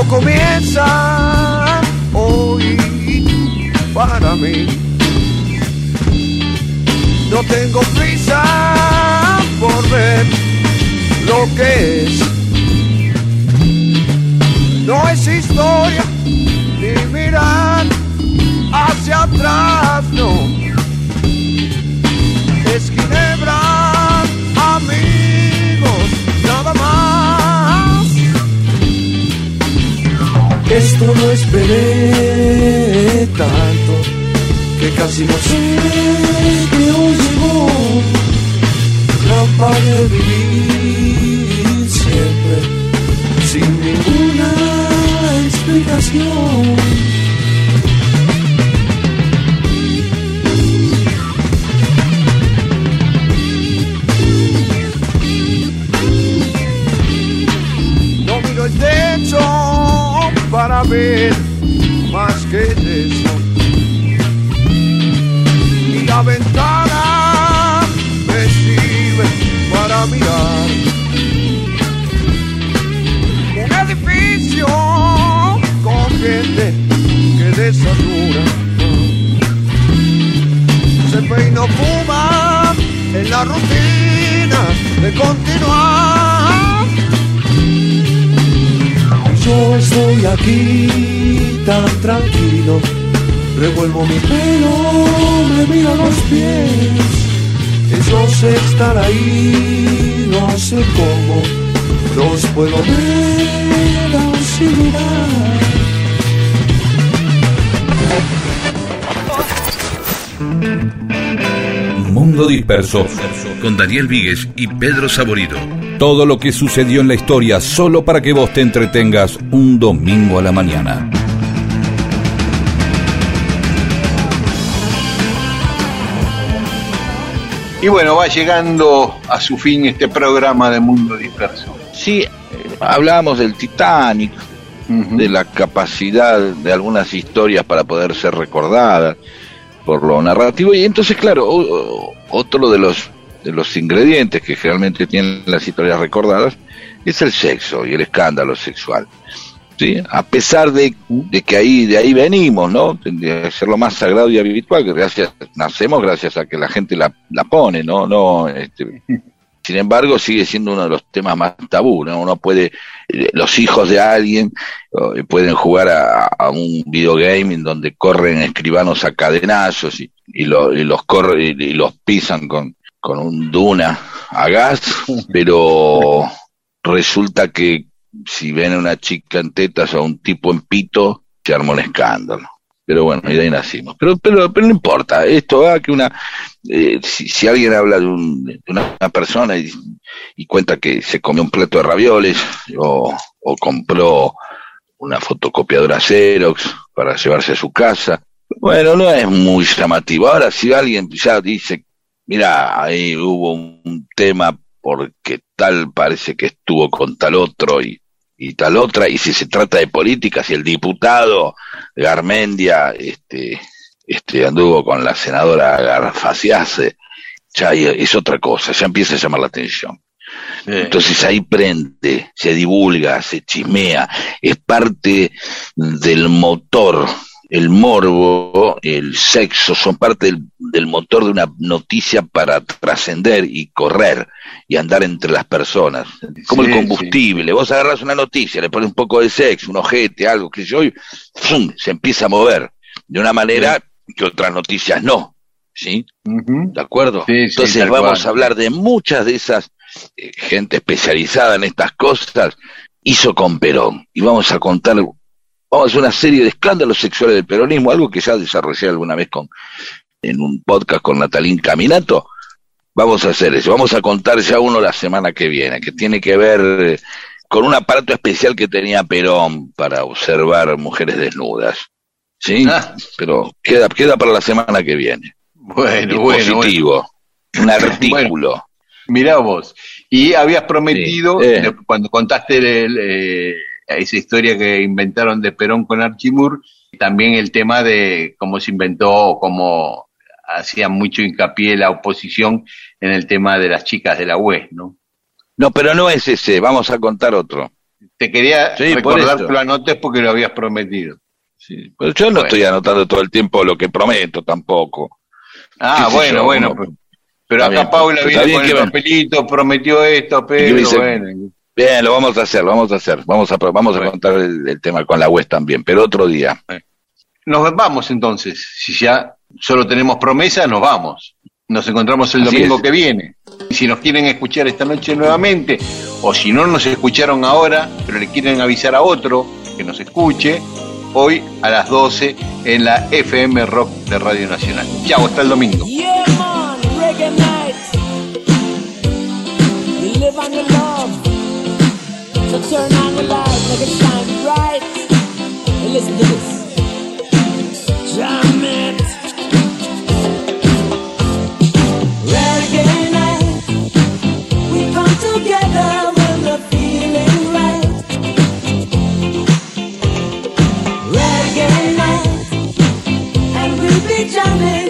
Algo comienza hoy para mí. No tengo prisa por ver lo que es. No es historia ni mirar hacia atrás, no. Es Esto no esperé tanto que casi no sé que hoy llegó capaz de vivir siempre sin ninguna explicación. Más que eso. Y la ventana me sirve para mirar. Un edificio con gente que desayuna. Se peina o fuma en la rutina de continuar. Estoy aquí tan tranquilo, revuelvo mi pelo, me miro los pies. Ellos están ahí, no sé cómo, los puedo ver sin mirar. Mundo Disperso con Daniel Víguez y Pedro Saborido. Todo lo que sucedió en la historia solo para que vos te entretengas un domingo a la mañana. Y bueno, va llegando a su fin este programa de Mundo Disperso. Sí, eh, hablábamos del Titanic, de la capacidad de algunas historias para poder ser recordadas por lo narrativo y entonces claro otro de los de los ingredientes que generalmente tienen las historias recordadas es el sexo y el escándalo sexual sí a pesar de, de que ahí de ahí venimos no de ser lo más sagrado y habitual que gracias nacemos gracias a que la gente la, la pone no no este, sin embargo, sigue siendo uno de los temas más tabú, ¿no? Uno puede, eh, los hijos de alguien eh, pueden jugar a, un videogame en donde corren escribanos a cadenazos y, y, lo- y los corre, y, y los pisan con, con un duna a gas, pero resulta que si ven a una chica en tetas o a un tipo en pito, se arma un escándalo. Pero bueno, y de ahí nacimos. Pero, pero, pero no importa, esto va que una, eh, si, si alguien habla de, un- de una, persona y, y cuenta que se comió un plato de ravioles o, o compró una fotocopiadora Xerox para llevarse a su casa, bueno, no es muy llamativo. Ahora, si alguien ya dice, mira, ahí hubo un tema porque tal parece que estuvo con tal otro y, y tal otra, y si se trata de política, si el diputado Garmendia este, este, anduvo con la senadora Garfaciase, ya es otra cosa, ya empieza a llamar la atención. Entonces ahí prende, se divulga, se chismea, es parte del motor, el morbo, el sexo, son parte del, del motor de una noticia para trascender y correr y andar entre las personas. Como Sí, el combustible, vos agarras una noticia, le pones un poco de sexo, un ojete, algo que yo, y ¡fum! se empieza a mover de una manera que otras noticias no. ¿Sí? ¿De acuerdo? Entonces vamos cual. a hablar de muchas de esas eh, gente especializada en estas cosas, hizo con Perón. Y vamos a contar, vamos a hacer una serie de escándalos sexuales del peronismo, algo que ya desarrollé alguna vez con en un podcast con Natalín Caminato. Vamos a hacer eso, vamos a contar ya uno la semana que viene, que tiene que ver eh, con un aparato especial que tenía Perón para observar mujeres desnudas. ¿Sí? Ah. Pero queda, queda para la semana que viene. Bueno, bueno, bueno. Dispositivo. Un [COUGHS] artículo. Mirá vos. Y habías prometido, Sí, eh. cuando contaste el, esa historia que inventaron de Perón con Archimur, también el tema de cómo se inventó, cómo hacía mucho hincapié la oposición en el tema de las chicas de la UES, ¿no? No, pero no es ese, vamos a contar otro. Te quería Sí, recordar que lo anotes porque lo habías prometido. Sí, pero yo no Bueno. estoy anotando todo el tiempo lo que prometo tampoco. Ah, ¿Qué sé bueno, yo? bueno. Pero- acá bien, Paula está viene con el papelito, prometió esto, pero bueno. Bien, lo vamos a hacer, lo vamos a hacer. Vamos a, vamos a contar el, el tema con la web también, pero otro día. Nos vamos entonces. Si ya solo tenemos promesa, nos vamos. Nos encontramos el Así domingo es. que viene. Y si nos quieren escuchar esta noche nuevamente, o si no nos escucharon ahora, pero le quieren avisar a otro que nos escuche, hoy a las 12 en la FM Rock de Radio Nacional. Chao, hasta el domingo. So turn on the light, make it shine bright. And listen to this. Jam it. Night, we come together when the feeling right. Night, and we'll be jamming